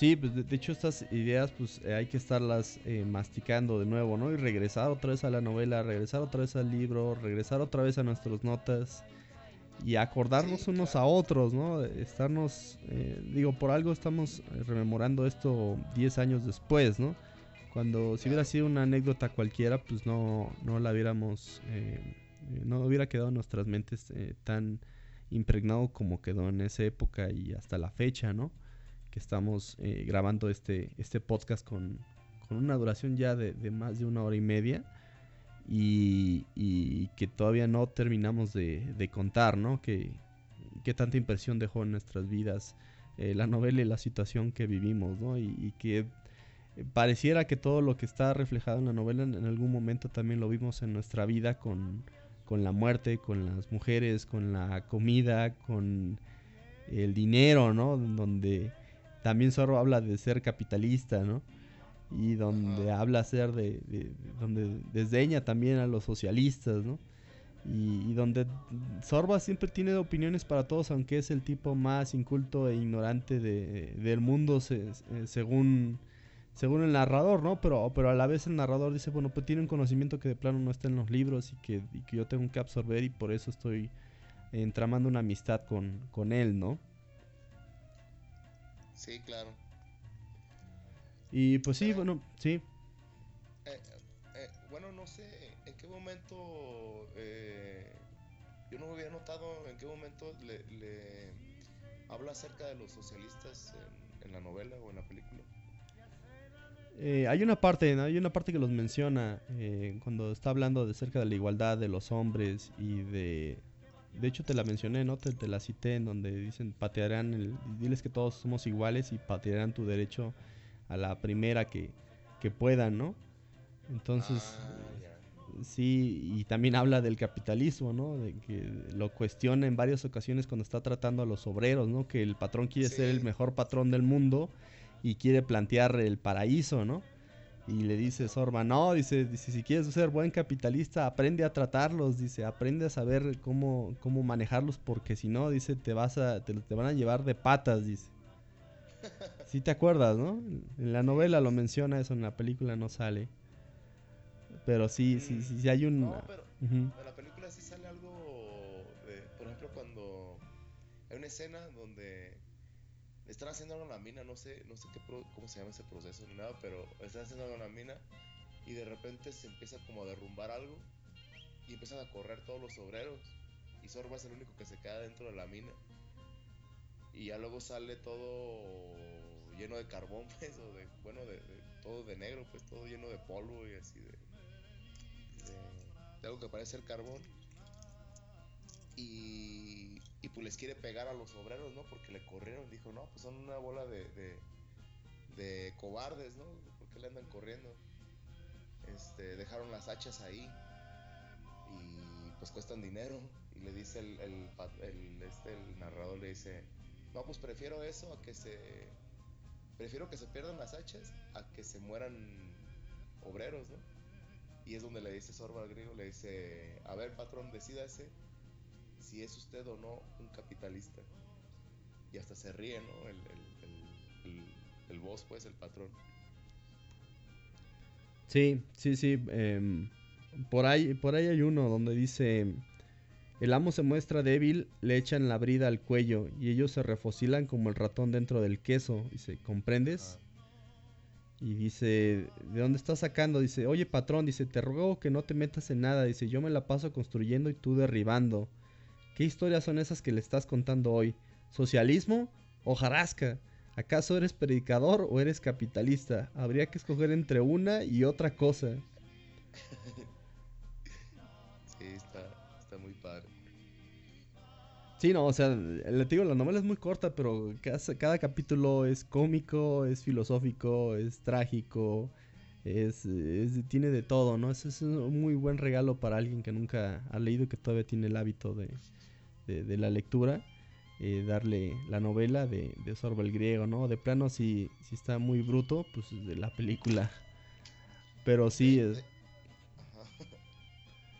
Sí, pues de, de hecho estas ideas pues eh, hay que estarlas eh, masticando de nuevo, ¿no? Y regresar otra vez a la novela, regresar otra vez al libro, regresar otra vez a nuestras notas y acordarnos Sí, unos claro. a otros, ¿no? Estarnos, eh, digo, por algo estamos eh, rememorando esto 10 años después, ¿no? Cuando si hubiera sido una anécdota cualquiera, pues no, no la hubiéramos, eh, eh, no hubiera quedado en nuestras mentes eh, tan impregnado como quedó en esa época y hasta la fecha, ¿no? Que estamos eh, grabando este, este podcast con, con una duración ya de, de más de una hora y media y, y que todavía no terminamos de, de contar, ¿no? Que, que tanta impresión dejó en nuestras vidas eh, la novela y la situación que vivimos, ¿no? Y, que eh, pareciera que todo lo que está reflejado en la novela en, en algún momento también lo vimos en nuestra vida con, con la muerte, con las mujeres, con la comida, con el dinero, ¿no? Donde también solo habla de ser capitalista, ¿no? Y donde Ajá. habla ser de, de- de- donde desdeña también a los socialistas, ¿no? Y, y donde Sorba siempre tiene opiniones para todos, aunque es el tipo más inculto e ignorante de- del mundo se- según, según el narrador, ¿no? Pero, pero a la vez el narrador dice, bueno, pues tiene un conocimiento que de plano no está en los libros y que, y que yo tengo que absorber y por eso estoy entramando una amistad con, con él, ¿no? Sí, claro. Y pues sí, bueno, sí, Eh, eh, bueno, no, sé en qué momento, eh, yo no había notado en qué momento le, le habla acerca de los socialistas en, en la novela o en la película. Eh, hay una parte, ¿no? hay una parte que los menciona eh, cuando está hablando de cerca de la igualdad de los hombres y de... De hecho te la mencioné, ¿no? Te, te la cité en donde dicen patearán, el, diles que todos somos iguales y patearán tu derecho a la primera que, que puedan, ¿no? Entonces, Ah, sí, y también habla del capitalismo, ¿no? De que lo cuestiona en varias ocasiones cuando está tratando a los obreros, ¿no? Que el patrón quiere ser el mejor patrón del mundo y quiere plantear el paraíso, ¿no? Y le dice Sorba, no, dice, dice, si quieres ser buen capitalista, aprende a tratarlos, dice, aprende a saber cómo, cómo manejarlos, porque si no, dice, te vas a, te, te van a llevar de patas, dice. Sí te acuerdas, ¿no? En la novela lo menciona eso, en la película no sale. Pero sí, sí, sí, sí hay un... No, pero en la película sí sale algo, de- por ejemplo, cuando hay una escena donde están haciendo algo en la mina, no sé, no sé qué pro- cómo se llama ese proceso ni nada, pero están haciendo algo en la mina y de repente se empieza como a derrumbar algo y empiezan a correr todos los obreros y Sorba es el único que se queda dentro de la mina y ya luego sale todo lleno de carbón, (laughs) pues, o de, bueno, de, todo de negro, pues, todo lleno de polvo y así de, algo que parece el carbón. Y, y pues les quiere pegar a los obreros, ¿no? Porque le corrieron. Dijo, no, pues son una bola de, de, de cobardes, ¿no? ¿Por qué le andan corriendo? Este, dejaron las hachas ahí y pues cuestan dinero. Y le dice el, el, el, este, el narrador, le dice, no, pues prefiero eso a que se... Prefiero que se pierdan las hachas a que se mueran obreros, ¿no? Y es donde le dice Sorba al griego, le dice, a ver patrón, decídase si es usted o no un capitalista. Y hasta se ríe, ¿no? El, el, el, el, boss, pues, el patrón. Sí, sí, sí. em, por, ahí, por ahí hay uno donde dice, el amo se muestra débil, le echan la brida al cuello y ellos se refocilan como el ratón dentro del queso. Dice, ¿comprendes? Ah, Y dice, ¿de dónde estás sacando? Dice, oye patrón, dice, te ruego que no te metas en nada. Dice, yo me la paso construyendo y tú derribando. ¿Qué historias son esas que le estás contando hoy? ¿Socialismo o jarasca? ¿Acaso eres predicador o eres capitalista? Habría que escoger entre una y otra cosa. (laughs) sí, está, está muy padre. Sí, no, o sea, le digo, la novela es muy corta, pero cada, cada capítulo es cómico, es filosófico, es trágico, es, es- tiene de todo, ¿no? Ese es un muy buen regalo para alguien que nunca ha leído y que todavía tiene el hábito de, de- de la lectura, eh, darle la novela de, de Sorba el Griego, ¿no? De plano, si, si está muy bruto, pues de la película. Pero sí, De- es,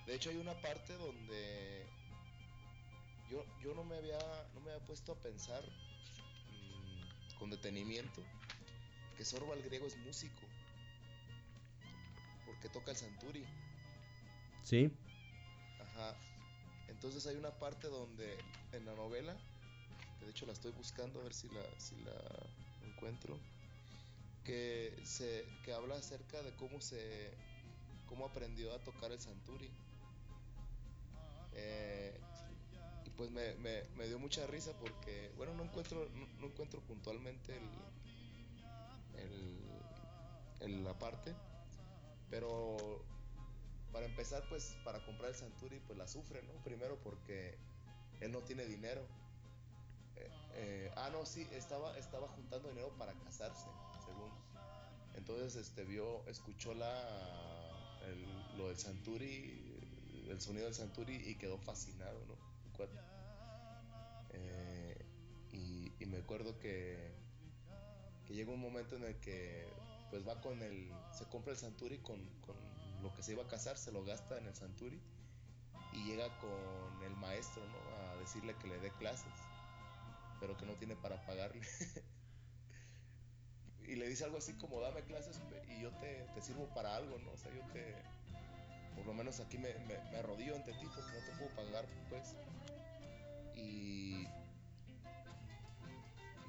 de- hecho, hay una parte donde yo, yo no, me había, no me había puesto a pensar mm, con detenimiento que Sorba el griego es músico. Porque toca el santuri. sí, Ajá. Entonces hay una parte donde en la novela, que de hecho la estoy buscando a ver si la, si la encuentro, que se que habla acerca de cómo se cómo aprendió a tocar el santuri. Eh, y pues me, me- me dio mucha risa porque, bueno, no encuentro, no, encuentro puntualmente el, el, el- la parte, pero para empezar, pues para comprar el Santuri, pues la sufre, ¿no? Primero porque él no tiene dinero. Eh, eh, ah, no, sí, estaba, estaba juntando dinero para casarse, según. Entonces, este, vio, escuchó la, lo del Santuri, el sonido del Santuri y quedó fascinado, ¿no? Eh, y, me acuerdo que, que llega un momento en el que pues va con el, se compra el Santuri con lo que se iba a casar, se lo gasta en el Santuri y llega con el maestro, ¿no? A decirle que le dé clases, pero que no tiene para pagarle. (laughs) y le dice algo así como, dame clases y yo te, sirvo para algo, ¿no? O sea, yo te, por lo menos aquí me, me, me arrodillo ante ti porque no te puedo pagar, pues. Y,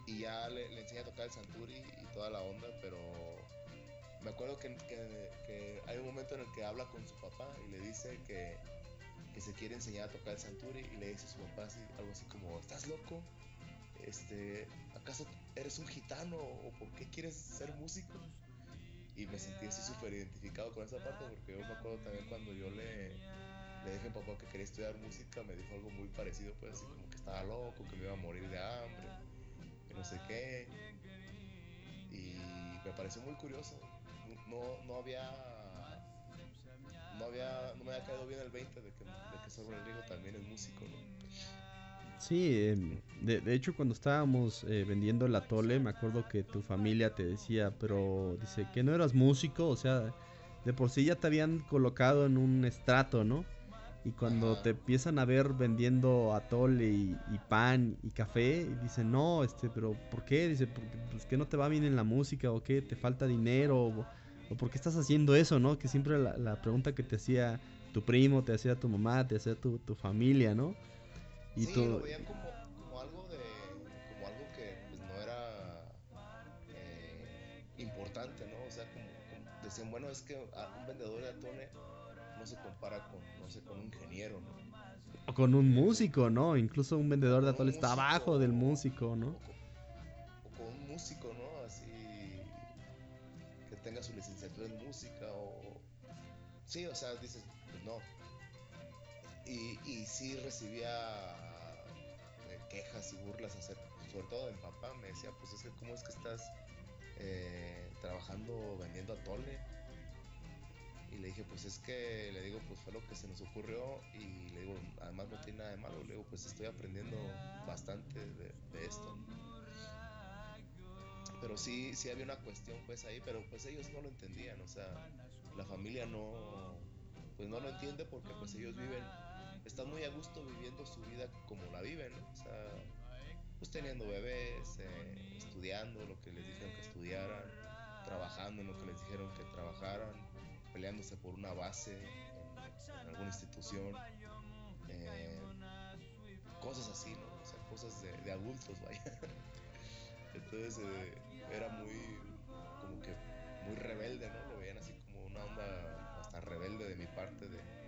y ya le enseña a tocar el Santuri y toda la onda, pero me acuerdo que, que, hay un momento en el que habla con su papá y le dice que, que se quiere enseñar a tocar el santuri y le dice a su papá así, algo así como, ¿estás loco? Este, ¿acaso eres un gitano o por qué quieres ser músico? Y me sentí así súper identificado con esa parte porque yo me acuerdo también cuando yo le, le dije a papá que quería estudiar música, me dijo algo muy parecido, pues así como que estaba loco, que me iba a morir de hambre, que no sé qué. Y me pareció muy curioso. No, no había no había no me había caído bien el 20 de que, de que sobre el Rigo también es músico, ¿no? Sí, em, de, de, hecho cuando estábamos eh, vendiendo el atole, me acuerdo que tu familia te decía, pero dice que no eras músico, o sea, de por sí ya te habían colocado en un estrato, ¿no? Y cuando te empiezan a ver vendiendo atole y, pan y café, y dicen, no, este, pero ¿por qué? Dice, pues que no te va bien en la música, o qué, te falta dinero, o, o por qué estás haciendo eso, ¿no? Que siempre la, la, pregunta que te hacía tu primo, te hacía tu mamá, te hacía tu, tu familia, ¿no? Y sí, lo veían como, como, algo de, como algo que pues, no era eh, importante, ¿no? O sea, como, como, decían, bueno, es que un vendedor de atole no se compara con, no sé, con un ingeniero, ¿no? O con un músico, ¿no? Incluso un vendedor de atole está abajo del músico, ¿no? O con, o con, un músico, ¿no? Tenga su licenciatura en música o... Sí, o sea, dices, pues no, y, y sí recibía eh, quejas y burlas sobre todo de papá, me decía, pues es que cómo es que estás eh, trabajando vendiendo atole. Y le dije, pues es que, le digo, pues fue lo que se nos ocurrió y le digo, además no tiene nada de malo, le digo, pues estoy aprendiendo bastante de esto. Pero sí, sí había una cuestión pues ahí, pero pues ellos no lo entendían, o sea, la familia no, pues no lo entiende porque pues ellos viven están muy a gusto viviendo su vida como la viven, o sea, pues teniendo bebés, eh, estudiando lo que les dijeron que estudiaran, trabajando en lo que les dijeron que trabajaran, peleándose por una base en, alguna institución, eh, cosas así, ¿no? O sea, cosas de, de adultos, vaya. (laughs) Entonces eh, era muy, como que muy rebelde, ¿no? Lo veían así como una onda hasta rebelde de mi parte de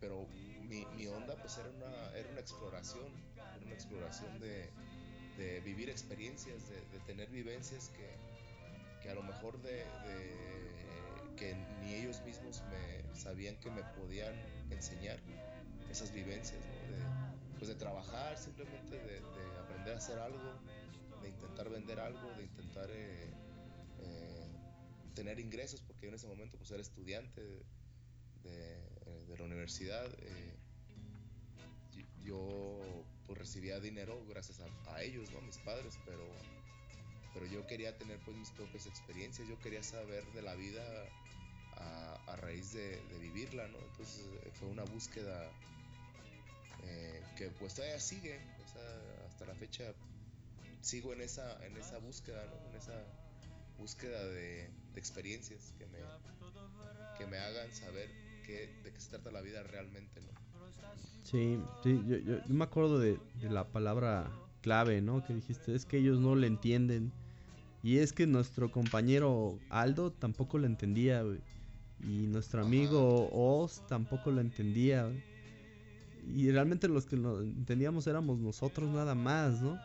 pero mi, mi, onda pues era una, era una exploración, era una exploración de, de vivir experiencias, de, de, tener vivencias que, que a lo mejor de, que ni ellos mismos me sabían que me podían enseñar esas vivencias, pues de trabajar, simplemente de, aprender a hacer algo, de intentar vender algo, de intentar eh, eh, tener ingresos, porque yo en ese momento pues era estudiante de, de la universidad, eh, yo pues recibía dinero gracias a, a, ellos, ¿no? Mis padres, pero, pero yo quería tener pues mis propias experiencias, yo quería saber de la vida a, a raíz de, vivirla, ¿no? Entonces eh, fue una búsqueda eh, que pues todavía sigue, hasta la fecha sigo en esa, en esa búsqueda, ¿no? En esa búsqueda de, de experiencias que me, que me hagan saber de qué se trata la vida realmente, ¿no? Sí, sí yo, yo, yo me acuerdo de, de, la palabra clave, ¿no? Que dijiste, es que ellos no le entienden. Y es que nuestro compañero Aldo tampoco lo entendía, güey. Y nuestro amigo Ajá. Oz tampoco lo entendía, güey. Y realmente los que lo entendíamos éramos nosotros nada más, ¿no?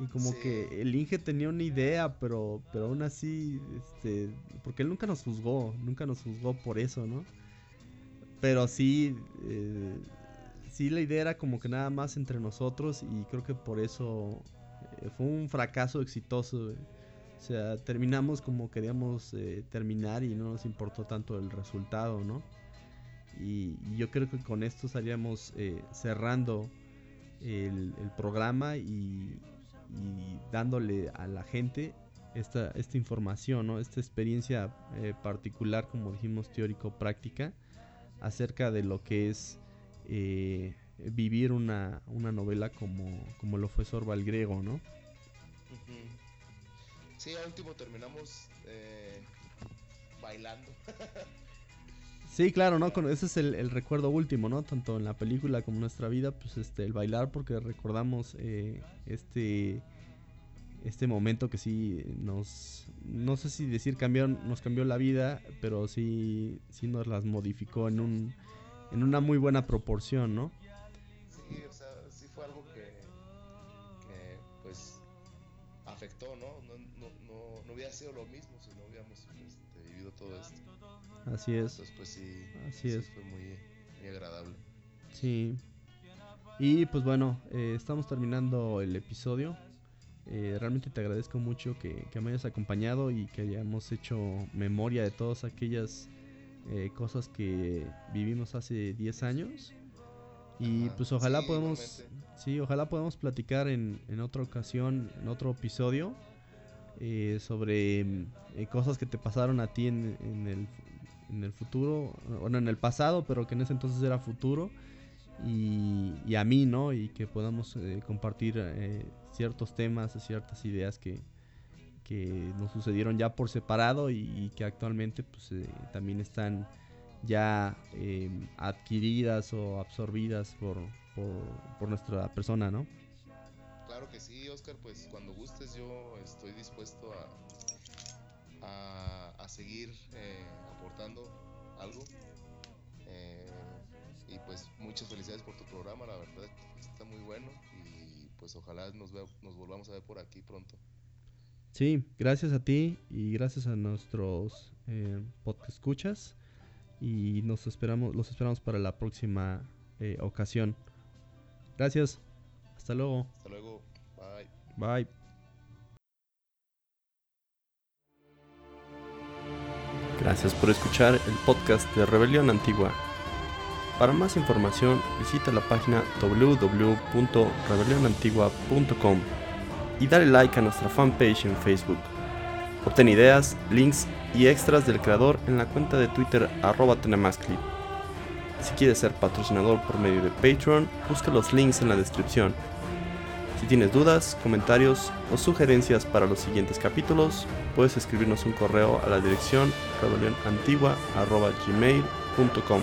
Y como sí. que el Inge tenía una idea, pero, pero aún así, este, porque él nunca nos juzgó, nunca nos juzgó por eso, ¿no? Pero sí, eh, sí la idea era como que nada más entre nosotros y creo que por eso eh, fue un fracaso exitoso. O sea, terminamos como queríamos eh, terminar y no nos importó tanto el resultado, ¿no? Y, y yo creo que con esto estaríamos cerrando el, el programa y, y, dándole a la gente esta, esta información, ¿no? Esta experiencia eh, particular, como dijimos, teórico-práctica acerca de lo que es eh, vivir una, una, novela como, como lo fue Sorba el Griego, ¿no? Sí, al último terminamos eh, bailando. (laughs) sí, claro, ¿no? Ese es el, recuerdo último, ¿no? Tanto en la película como en nuestra vida, pues este, el bailar, porque recordamos eh, este este momento que sí nos, no sé si decir cambió, nos cambió la vida, pero sí, sí nos las modificó en un, en una muy buena proporción, ¿no? Sí, o sea, sí fue algo que, que pues afectó, ¿no? No, no, no, no hubiera sido lo mismo si no hubiéramos este, vivido todo esto. Así es. Entonces, pues sí, Así sí es. fue muy, muy agradable. Sí. Y pues bueno, eh, estamos terminando el episodio. Eh, realmente te agradezco mucho que, que me hayas acompañado y que hayamos hecho memoria de todas aquellas eh, cosas que vivimos hace 10 años. Y Ajá. pues ojalá Sí, podamos, sí, ojalá podamos platicar en, en otra ocasión, en otro episodio, eh, sobre eh, cosas que te pasaron a ti en, en el, en el futuro, bueno, en el pasado, pero que en ese entonces era futuro y, y a mí, ¿no? Y que podamos eh, compartir eh, ciertos temas, ciertas ideas que, que nos sucedieron ya por separado y, que actualmente pues eh, también están ya eh, adquiridas o absorbidas por, por, por nuestra persona, ¿no? Claro que sí, Oscar, pues cuando gustes yo estoy dispuesto a, a, a seguir eh, aportando algo. Eh, y pues muchas felicidades por tu programa, la verdad está muy bueno y pues ojalá nos, vea- nos volvamos a ver por aquí pronto. Sí, gracias a ti y gracias a nuestros eh, podcast escuchas y nos esperamos, los esperamos para la próxima eh, ocasión. Gracias. Hasta luego. Hasta luego, bye. Bye. Gracias por escuchar el podcast de Rebelión Antigua. Para más información visita la página www.rebelionantigua.com y dale like a nuestra fanpage en Facebook. Obtén ideas, links y extras del creador en la cuenta de Twitter arroba. Si quieres ser patrocinador por medio de Patreon, busca los links en la descripción. Si tienes dudas, comentarios o sugerencias para los siguientes capítulos, puedes escribirnos un correo a la dirección rebelionantigua.gmail.com.